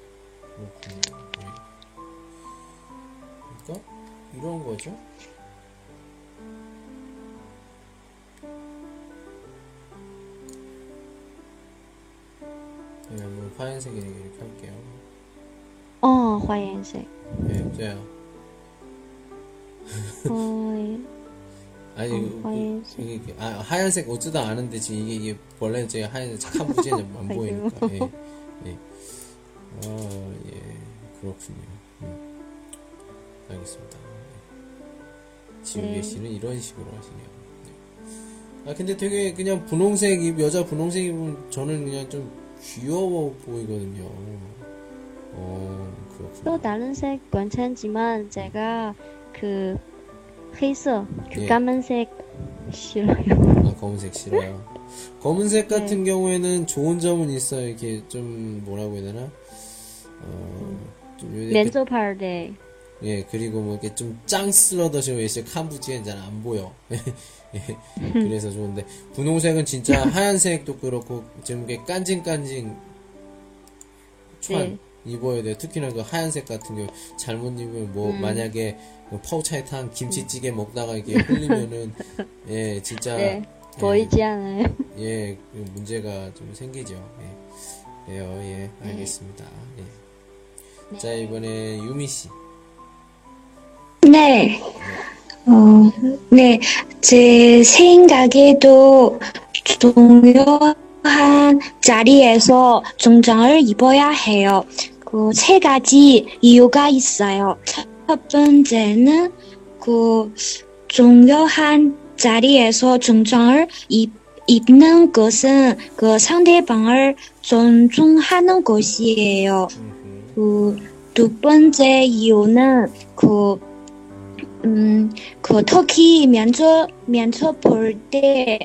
예. 그러니까 이런 거죠. 네, 한번 파란색 이렇게 할게요. 어, 화연색. 네, 저요. 어, 아니, 어, 그- 하얀색. 이게, 아, 하얀색 옷도 아는데 지금 이게, 이게 원래 제가 하얀색 착한 부지는 안. 보이니까. 예. 예. 아, 예. 그렇군요. 음. 알겠습니다. 예. 지우개 네. 씨는 이런 식으로 하시네요. 네. 아, 근데 되게 그냥 분홍색, 입- 여자 분홍색 입으면 저는 그냥 좀 귀여워 보이거든요. 어, 그렇군요. 또 다른 색 괜찮지만 제가 그 黑色,그 예. 까만색 싫어요. 아, 검은색 싫어요. 검은색 네. 같은 경우에는 좋은 점은 있어요. 이렇게 좀 뭐라고 해야 되나? 어, 좀 면접할 때 예, 그리고 뭐 이렇게 좀 짱슬러더시고 예시 칸부지엔 잘 안 보여. 예, 그래서 좋은데 분홍색은 진짜 하얀색도 그렇고 좀 이렇게 깐징깐징 천 네. 입어야 돼. 특히나 그 하얀색 같은 경우 잘못 입으면 뭐 음. 만약에 그 파우차에 탄 김치찌개 먹다가 이게 흘리면은 예, 진짜 네, 예, 보이지 않아요. 예, 그 문제가 좀 생기죠. 예. 그래요, 예, 알겠습니다. 예. 자, 이번에 유미 씨. 네. 어, 네. 제 생각에도 중요 한 자리에서 정장을 입어야 해요. 그 세 가지 이유가 있어요. 첫 번째는 그 중요한 자리에서 정장을 입, 입는 것은 그 상대방을 존중하는 것이에요. 그 두 번째 이유는 그, 음, 그 특히 면접, 면접 볼때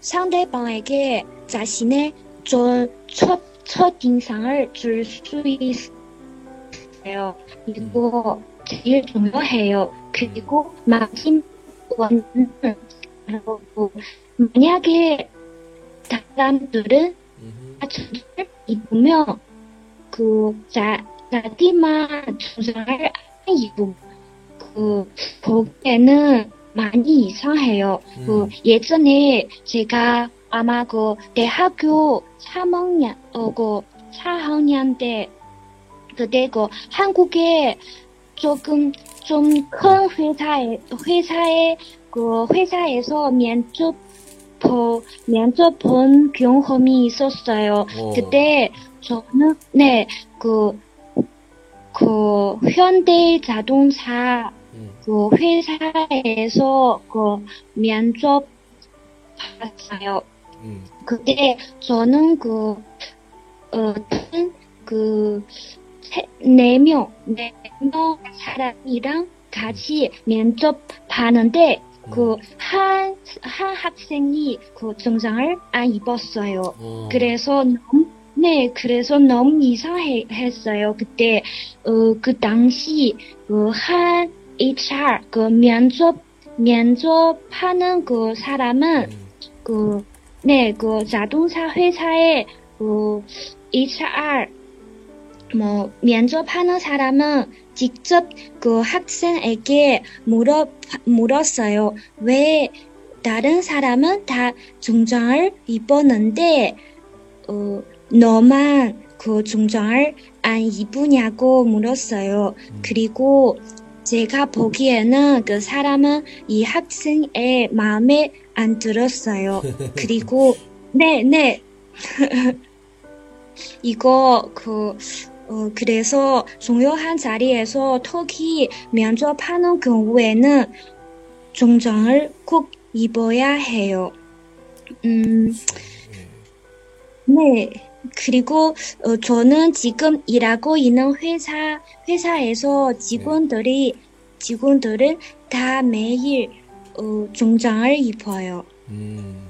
상대방에게 자신의 저, 첫, 첫 인상을 줄 수 있어요. 이거 제일 중요해요. 그리고 마지막은, 그 만약에 사람들은. 저를 입으면 그 자, 자기만 주장을 안 입고 그 보기에는 많이 이상해요. 그 음. 예전에 제가 아마 그 대학교 3학년 어 그 4학년 때 그때 그 한국에 조금 좀 큰 회사에 회사에 그 회사에서 면접 보 면접 본 경험이 있었어요. 오. 그때 저는 네, 그, 그, 현대 자동차 음. 그 회사에서 그 면접 봤어요. 음. 그때 저는 그, 어, 그, 세, 네 명, 네 명 사람이랑 같이 면접 봤는데, 그, 한, 한 학생이 그 정장을 안 입었어요. 어. 그래서 너무, 네, 그래서 너무 이상했어요. 그때, 어, 그 당시, 그, 한 HR, 그 면접, 면접하는 그 사람은, 음. 그, 네, 그 자동차 회사의 그 HR, 뭐 면접하는 사람은 직접 그 학생에게 물어 물었어요. 왜 다른 사람은 다 중장을 입었는데 어, 너만 그 중장을 안 입으냐고 물었어요. 그리고 제가 보기에는 그 사람은 이 학생의 마음에 안 들었어요. 그리고 네, 네. 이거 그 어, 그래서 중요한 자리에서 특히 면접하는 경우에는 정장을 꼭 입어야 해요. 음, 네. 그리고 어, 저는 지금 일하고 있는 회사 회사에서 직원들이 직원들은 다 매일 어, 정장을 입어요. 음,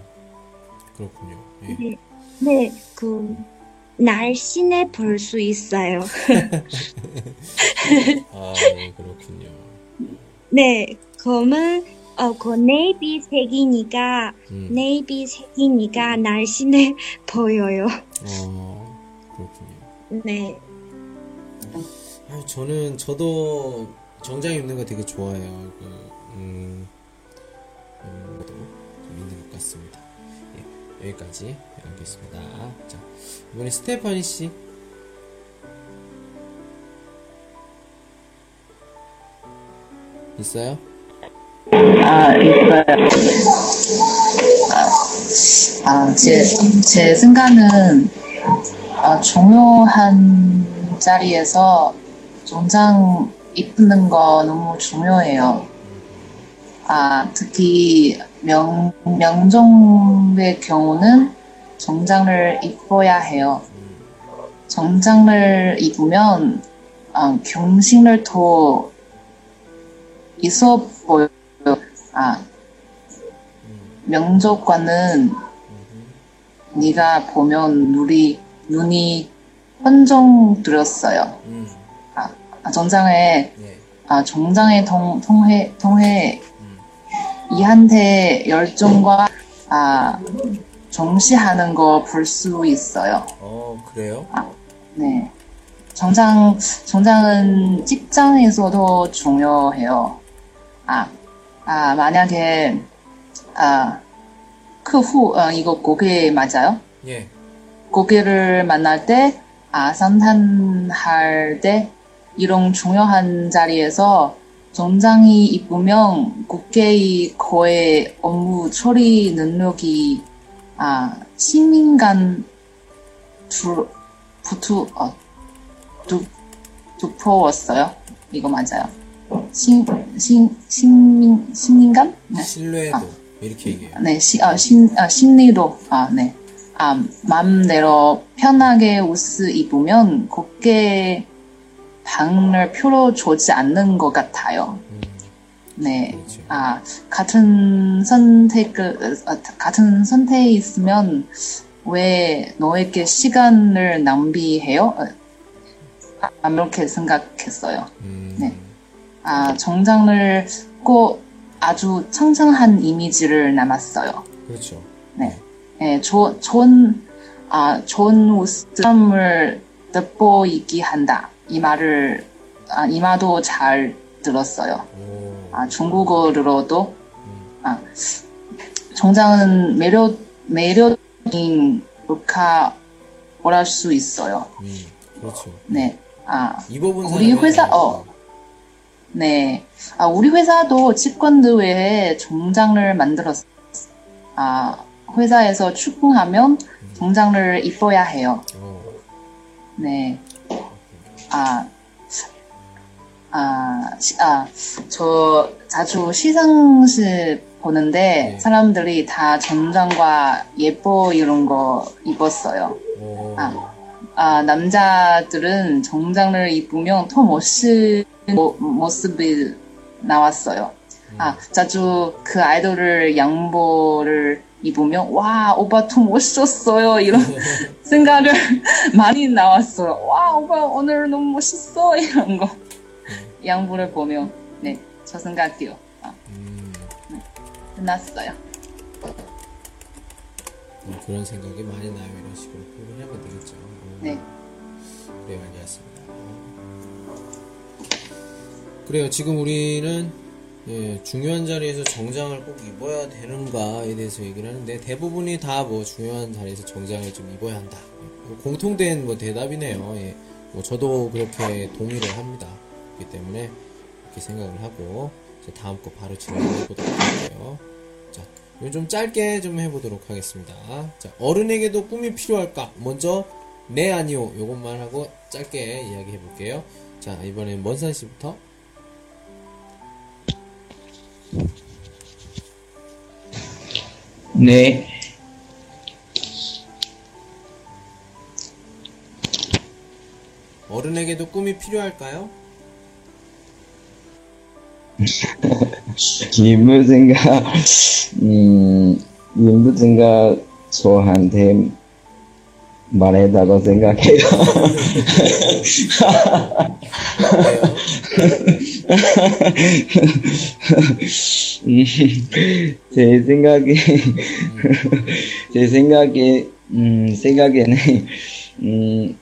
그렇군요. 예. 네, 네, 그 날씬해 볼 수 있어요. 아, 예, 그렇군요. 네, 검은 어, 그 네이비 색이니까 음. 네이비 색이니까 날씬해 보여요. 어, 그렇군요. 네, 아, 저는 저도 정장 입는 거 되게 좋아해요. 그, 음, 음, 좀 있는 것 같습니다. 예, 여기까지 하겠습니다. 자, 이번에 스테파니 씨. 있어요? 아, 이거요. 아, 제, 제 생각은, 아, 중요한 자리에서 정장 입는 거 너무 중요해요. 아, 특히 명, 명종의 경우는 정장을 입어야 해요. 정장을 입으면, 아, 경신을 더 있어 보여요. 아, 명족과는 네가 보면 눈이 눈이 헌정 들었어요. 음, 아, 정장에 예. 아, 정장에 통, 통해 통해 음. 이한테 열정과 아, 정시하는 거 볼 수 있어요. 어, 그래요? 네. 정장, 정장은 직장에서도 중요해요. 아, 아, 만약에, 아,客户, 어, 이거 고객 맞아요? 예. 고객을 만날 때, 아, 상담할 때, 이런 중요한 자리에서 정장이 입으면 고객의 거의 업무 처리 능력이, 아, 시민간 두, 부투, 어, 두, 두퍼웠어요. 이거 맞아요. 신, 신, 신민, 신민감? 네. 신뢰도. 이렇게 얘기해요. 네, 시, 아, 심, 아, 심리로, 아, 네. 아, 마음대로 편하게 옷을 입으면 곱게 방을 표로 주지 않는 것 같아요. 음, 네. 그렇죠. 아, 같은 선택, 아, 같은 선택이 있으면 왜 너에게 시간을 낭비해요? 아, 이렇게 생각했어요. 음, 네. 아, 정장을 꼭 아주 창창한 이미지를 남았어요. 그렇죠. 네. 예, 조, 좋은, 아, 좋은 옷을 돋보이게 한다. 이 말을, 아, 이 말도 잘 들었어요. 오, 아, 중국어로도, 음, 아, 정장은 매력, 매력인 물카오랄 수 있어요. 음, 그렇죠. 네. 아, 입어본 우리 사람이 회사. 어. 네. 아, 우리 회사도 직원들 외에 정장을 만들었어. 아, 회사에서 출근하면 정장을 입어야 해요. 어, 네. 아, 아, 시- 아, 저 자주 시상식 보는데 네. 사람들이 다 정장과 예뻐 이런 거 입었어요. 오, 아. 아, 남자들은 정장을 입으면 더 멋진 모- 모습이 나왔어요. 아, 자주 그 아이돌을 양보를 입으면, 와, 오빠 더 멋있었어요. 이런 생각을 많이 나왔어요. 와, 오빠 오늘 너무 멋있어. 이런 거. 양보를 보면, 네, 저 생각해요. 아, 음, 끝났어요. 어, 그런 생각이 많이 나요. 이런 식으로 표현을 하면 되겠죠. 어, 네. 그래요, 알겠습니다. 그래요, 지금 우리는 예, 중요한 자리에서 정장을 꼭 입어야 되는가에 대해서 얘기를 하는데 대부분이 다 뭐 중요한 자리에서 정장을 좀 입어야 한다. 뭐 공통된 뭐 대답이네요. 예. 뭐 저도 그렇게 동의를 합니다. 그렇기 때문에 이렇게 생각을 하고 이제 다음 거 바로 진행해 보도록 할게요. 자, 이거 좀 짧게 좀 해보도록 하겠습니다. 자, 어른에게도 꿈이 필요할까? 먼저 네 아니요 요것만 하고 짧게 이야기해 볼게요. 자, 이번엔 먼산 씨부터. 네. 어른에게도 꿈이 필요할까요? 김부진가, 음, 김부진가 저한테 말했다고 생각해요. 음, 제 생각에, 제 생각에, 음, 생각에는, 음,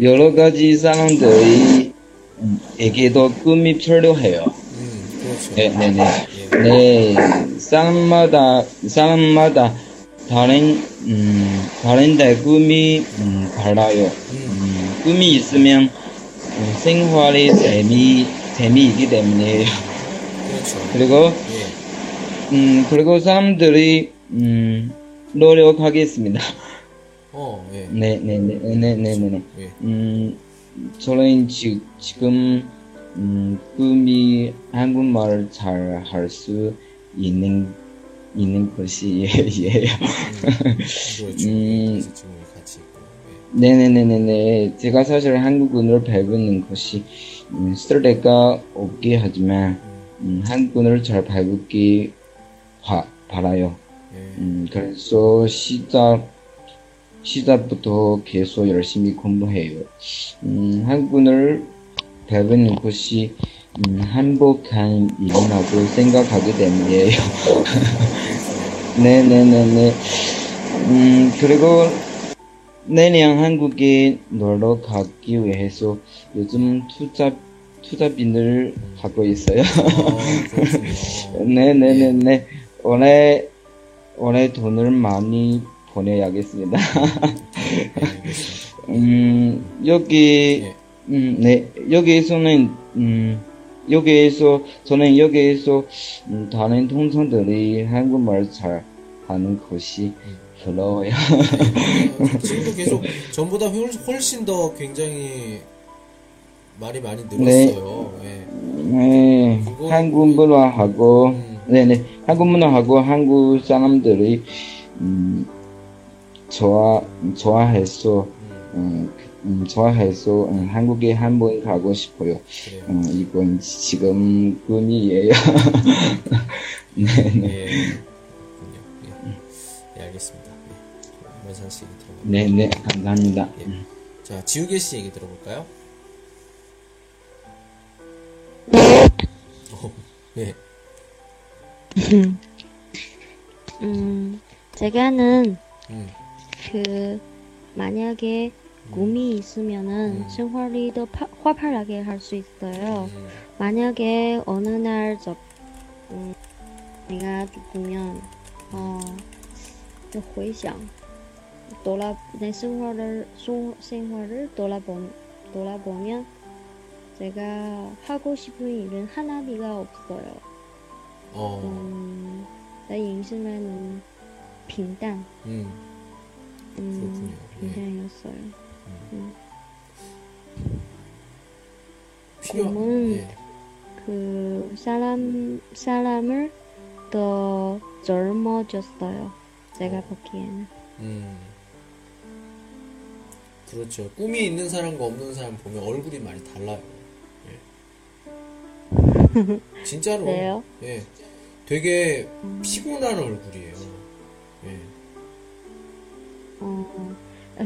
여러 가지 사람들이, 음, 에게도 꿈이 필요해요. 음, 그렇죠. 네, 네, 네. 네, 사람마다, 사람마다 다른, 음, 다른데 꿈이, 음, 달라요. 음, 꿈이 있으면, 음, 생활이 재미, 재미이기 때문에. 그렇죠. 그리고, 예. 음, 그리고 사람들이, 음, 노력하겠습니다. 어, 예. 네, 네, 네, 네, 네, 네, 네. 예. 음, 저는 지, 지금, 음, 꿈이 한국말을 잘 할 수 있는, 있는 것이에요. 그렇죠. 음. 있고. 예. 네네네네네. 제가 사실 한국어를 배우는 것이, 음, 스트레스가 없게 하지만, 음, 한국어를 잘 배우기 바, 바라요. 예. 음, 그래서 시작, 시작부터 계속 열심히 공부해요. 음, 한국어를 배우는 것이 음, 행복한 일이라고 생각하기 때문이에요. 네네네네. 음, 그리고 내년 한국에 놀러 가기 위해서 요즘 투자, 투자비를 하고 있어요. 네네네네. 올해, 올해 돈을 많이 보내야겠습니다. 네. 음, 여기, 예. 음, 네, 여기에서는, 음, 여기에서, 저는 여기에서, 음, 다른 동생들이 한국말 잘 하는 것이 부러워요. 어, 지금도 계속 전보다 훨- 훨씬 더 굉장히 말이 많이 늘었어요. 예. 네, 그거- 한국 문화하고, 음. 네네, 한국 문화하고 한국 사람들이, 음, 좋아, 좋아해서, 음, 음, 좋아해서, 음, 한국에 한번 가고 싶어요. 음, 이건 지금 꿈이에요. 네 네. 예. 그렇군요. 예. 예, 알겠습니다. 예. 원산 씨 얘기 들어볼까요? 네 네, 감사합니다. 예. 자, 지우개 씨 얘기 들어볼까요? 어, 네. 음, 제가는 음, 그 만약에 꿈이 있으면은 음. 생활이 더 파- 활발하게 할 수 있어요. 음, 만약에 어느 날 저, 음, 내가 죽으면 어, 回想 돌아 내 생활을 소, 생활을 돌아보 돌아보면 제가 하고 싶은 일은 하나비가 없어요. 어, 음, 내 인생에는 빈단, 음, 음, 그렇군요. 예. 빈단이었어요. 필요, 예. 그 사람 사람을 더 젊어졌어요. 제가 보기에는. 음. 그렇죠. 꿈이 있는 사람과 없는 사람 보면 얼굴이 많이 달라요. 예. 진짜로. 그래요? 예. 되게 피곤한 얼굴이에요. 예. 어, 어,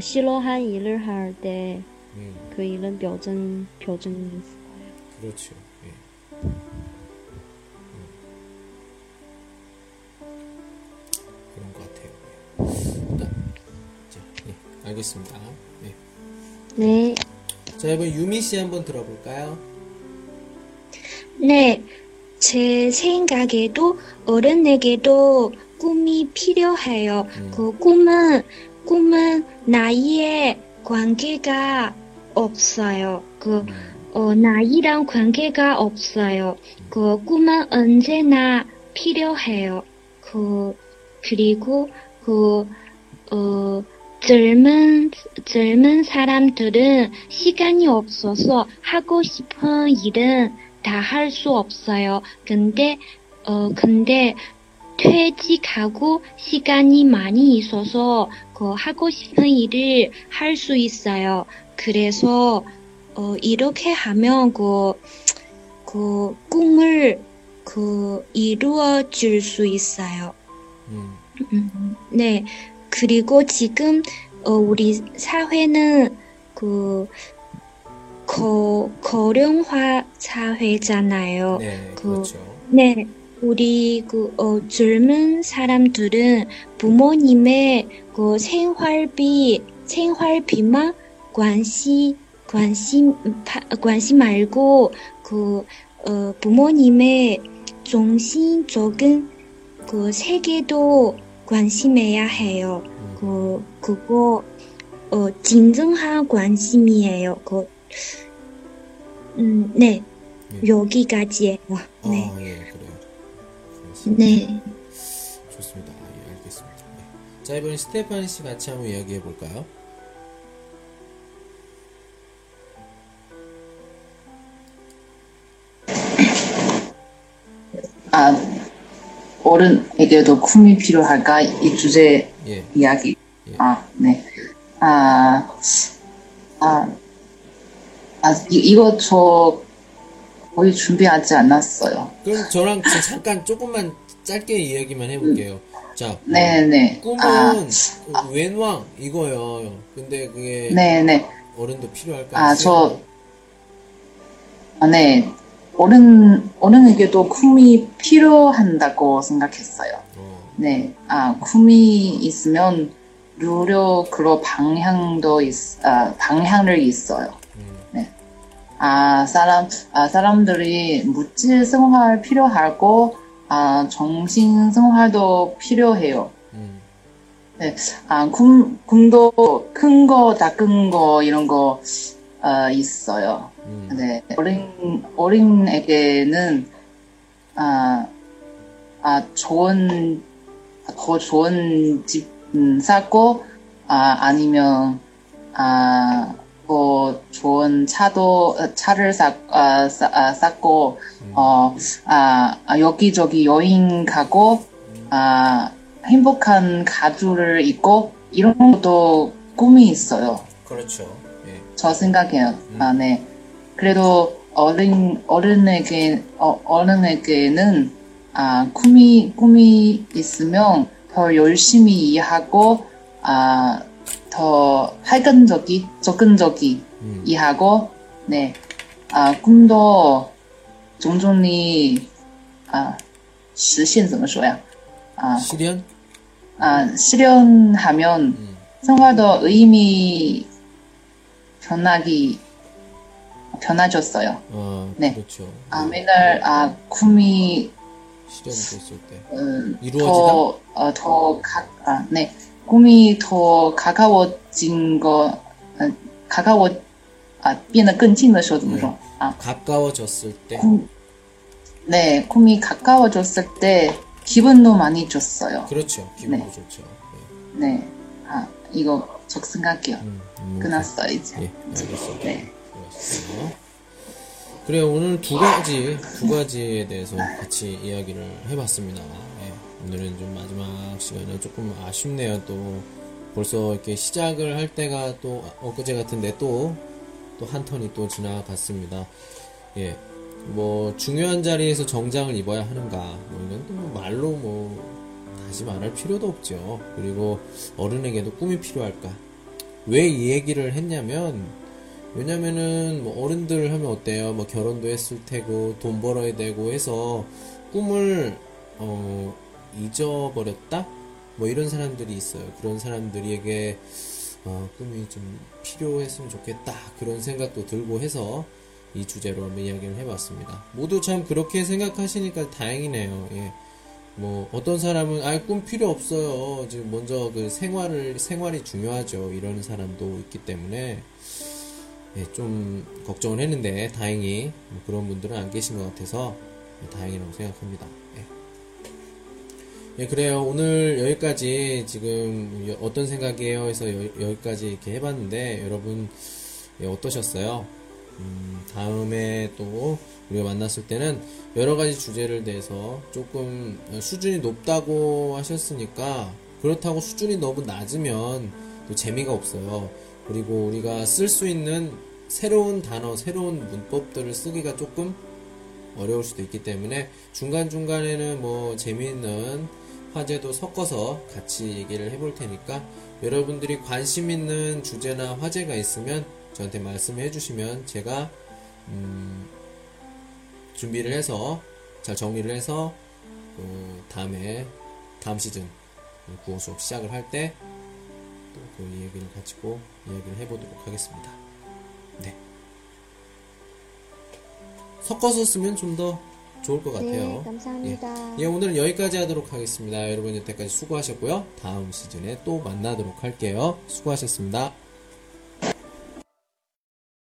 싫어한 일을 할 때그 음, 일은 표정 표정이 있어요. 그렇죠. 예. 음. 그런 것 같아요. 예. 일단, 자, 예. 알겠습니다. 예. 네. 자, 이번 유미 씨 한번 들어볼까요? 네, 제 생각에도 어른에게도 꿈이 필요해요. 그 꿈은, 꿈은 나이에 관계가 없어요. 그, 어, 나이랑 관계가 없어요. 그 꿈은 언제나 필요해요. 그, 그리고, 그, 어, 젊은, 젊은 사람들은 시간이 없어서 하고 싶은 일은 다 할 수 없어요. 근데, 어, 근데, 퇴직하고 시간이 많이 있어서, 그, 하고 싶은 일을 할 수 있어요. 그래서, 어, 이렇게 하면, 그, 그, 꿈을, 그, 이루어 줄 수 있어요. 음, 음, 네. 그리고 지금 어, 우리 사회는 그 거, 거령화 사회잖아요. 네, 그- 그렇죠. 네. 우리 그 어, 젊은 사람들은 부모님의 그 생활비 생활비만 관심 관심 파- 관심 말고 그 어, 부모님의 정신적인 그 세계도 관심해야 해요. 그 그거 어 진정한 관심이에요. 그 음, 네. 예. 여기까지예요. 네. 아, 예, 그래요. 그렇습니다. 네. 좋습니다. 예, 알겠습니다. 네. 자, 이번엔 스테판 씨 같이 한번 이야기해 볼까요? 아, 어른에게도 꿈이 필요할까? 이 주제 예. 이야기. 예. 아, 네. 아, 아, 아, 이, 이거 저 거의 준비하지 않았어요. 그럼 저랑 저 잠깐 조금만 짧게 이야기만 해볼게요. 자, 네네. 꿈은 아, 웬왕 이거요. 근데 그게 네네. 어른도 필요할까? 아, 저, 아, 네. 어른, 어른에게도 꿈이 필요한다고 생각했어요. 어, 네. 아, 꿈이 있으면 노력으로 방향도 있, 아, 방향을 있어요. 아, 사람, 아, 사람들이 물질 생활 필요하고, 아, 정신 생활도 필요해요. 음, 네. 아, 꿈, 꿈도 큰 거, 작은 거, 이런 거, 어, 있어요. 음, 네. 어린, 어린에게는, 아, 아, 좋은, 더 좋은 집, 음, 사고, 아, 아니면, 아, 뭐, 좋은 차도, 어, 차를 사, 아, 사, 아, 샀고, 어, 아, 아, 여기저기 여행 가고, 아, 행복한 가족을 있고, 이런 것도 꿈이 있어요. 그렇죠. 예. 저 생각해요. 아, 네. 그래도 어른, 어른에게, 어, 어른에게는, 아, 꿈이, 꿈이 있으면 더 열심히 일하고, 아, 더 활근적이, 적근적이 음, 일하고, 네. 아, 꿈도 종종히, 아, 实现怎么说呀? 아, 실현? 아, 실현하면 음, 생활도 의미 변하기 변해졌어요. 어, 네. 그렇죠. 아 맨날 아 꿈이 실현됐을 때. 음, 이루어지다? 더, 어, 더 가, 아, 네. 꿈이 더 가까워진 거, 어, 가까워, 아, 变得更近的时候怎么说? 아, 가까워졌을 때. 꿈, 네, 꿈이 가까워졌을 때 기분도 많이 좋어요. 그렇죠. 기분도 네. 좋죠. 네. 아, 이거 적생각해요. 예. 음, 음, 끝났어, 이제. 예, 알겠습니다. 네. 그렇습니다. 그래요. 오늘 두 가지, 두 가지에 대해서 같이 이야기를 해봤습니다. 예, 오늘은 좀 마지막 시간에 조금 아쉽네요. 또 벌써 이렇게 시작을 할 때가 또 엊그제 같은데 또, 또 한 턴이 또 지나갔습니다. 예. 뭐, 중요한 자리에서 정장을 입어야 하는가. 뭐, 이건 또 말로 뭐, 다시 말할 필요도 없죠. 그리고 어른에게도 꿈이 필요할까. 왜 이 얘기를 했냐면, 왜냐면은 뭐 어른들 하면 어때요? 뭐 결혼도 했을 테고 돈 벌어야 되고 해서 꿈을 어 잊어버렸다? 뭐 이런 사람들이 있어요. 그런 사람들에게 어, 꿈이 좀 필요했으면 좋겠다 그런 생각도 들고 해서 이 주제로 한번 이야기를 해봤습니다. 모두 참 그렇게 생각하시니까 다행이네요. 예. 뭐 어떤 사람은 아 꿈 필요 없어요. 지금 먼저 그 생활을 생활이 중요하죠. 이러는 사람도 있기 때문에 예, 좀 걱정을 했는데 다행히 뭐 그런 분들은 안 계신 것 같아서 다행이라고 생각합니다. 예. 예, 그래요. 오늘 여기까지 지금 여- 어떤 생각이에요? 해서 여, 기까지 이렇게 해봤는데 여러분 예, 어떠셨어요? 음, 다음에 또 우리가 만났을 때는 여러 가지 주제를 대해서 조금 수준이 높다고 하셨으니까 그렇다고 수준이 너무 낮으면 또 재미가 없어요. 그리고 우리가 쓸 수 있는 새로운 단어, 새로운 문법들을 쓰기가 조금 어려울 수도 있기 때문에 중간중간에는 뭐 재미있는 화제도 섞어서 같이 얘기를 해볼 테니까 여러분들이 관심 있는 주제나 화제가 있으면 저한테 말씀해 주시면 제가 음, 준비를 해서 잘 정리를 해서 그 다음에 다음 시즌 국어 수업 시작을 할때또그 얘기를 가지고 이야기를 해보도록 하겠습니다. 네. 섞어서 쓰면 좀더 좋을 것 같아요. 네, 감사합니다. 예, 오늘은 여기까지 하도록 하겠습니다. 여러분 여태까지 수고하셨고요. 다음 시즌에 또 만나도록 할게요. 수고하셨습니다.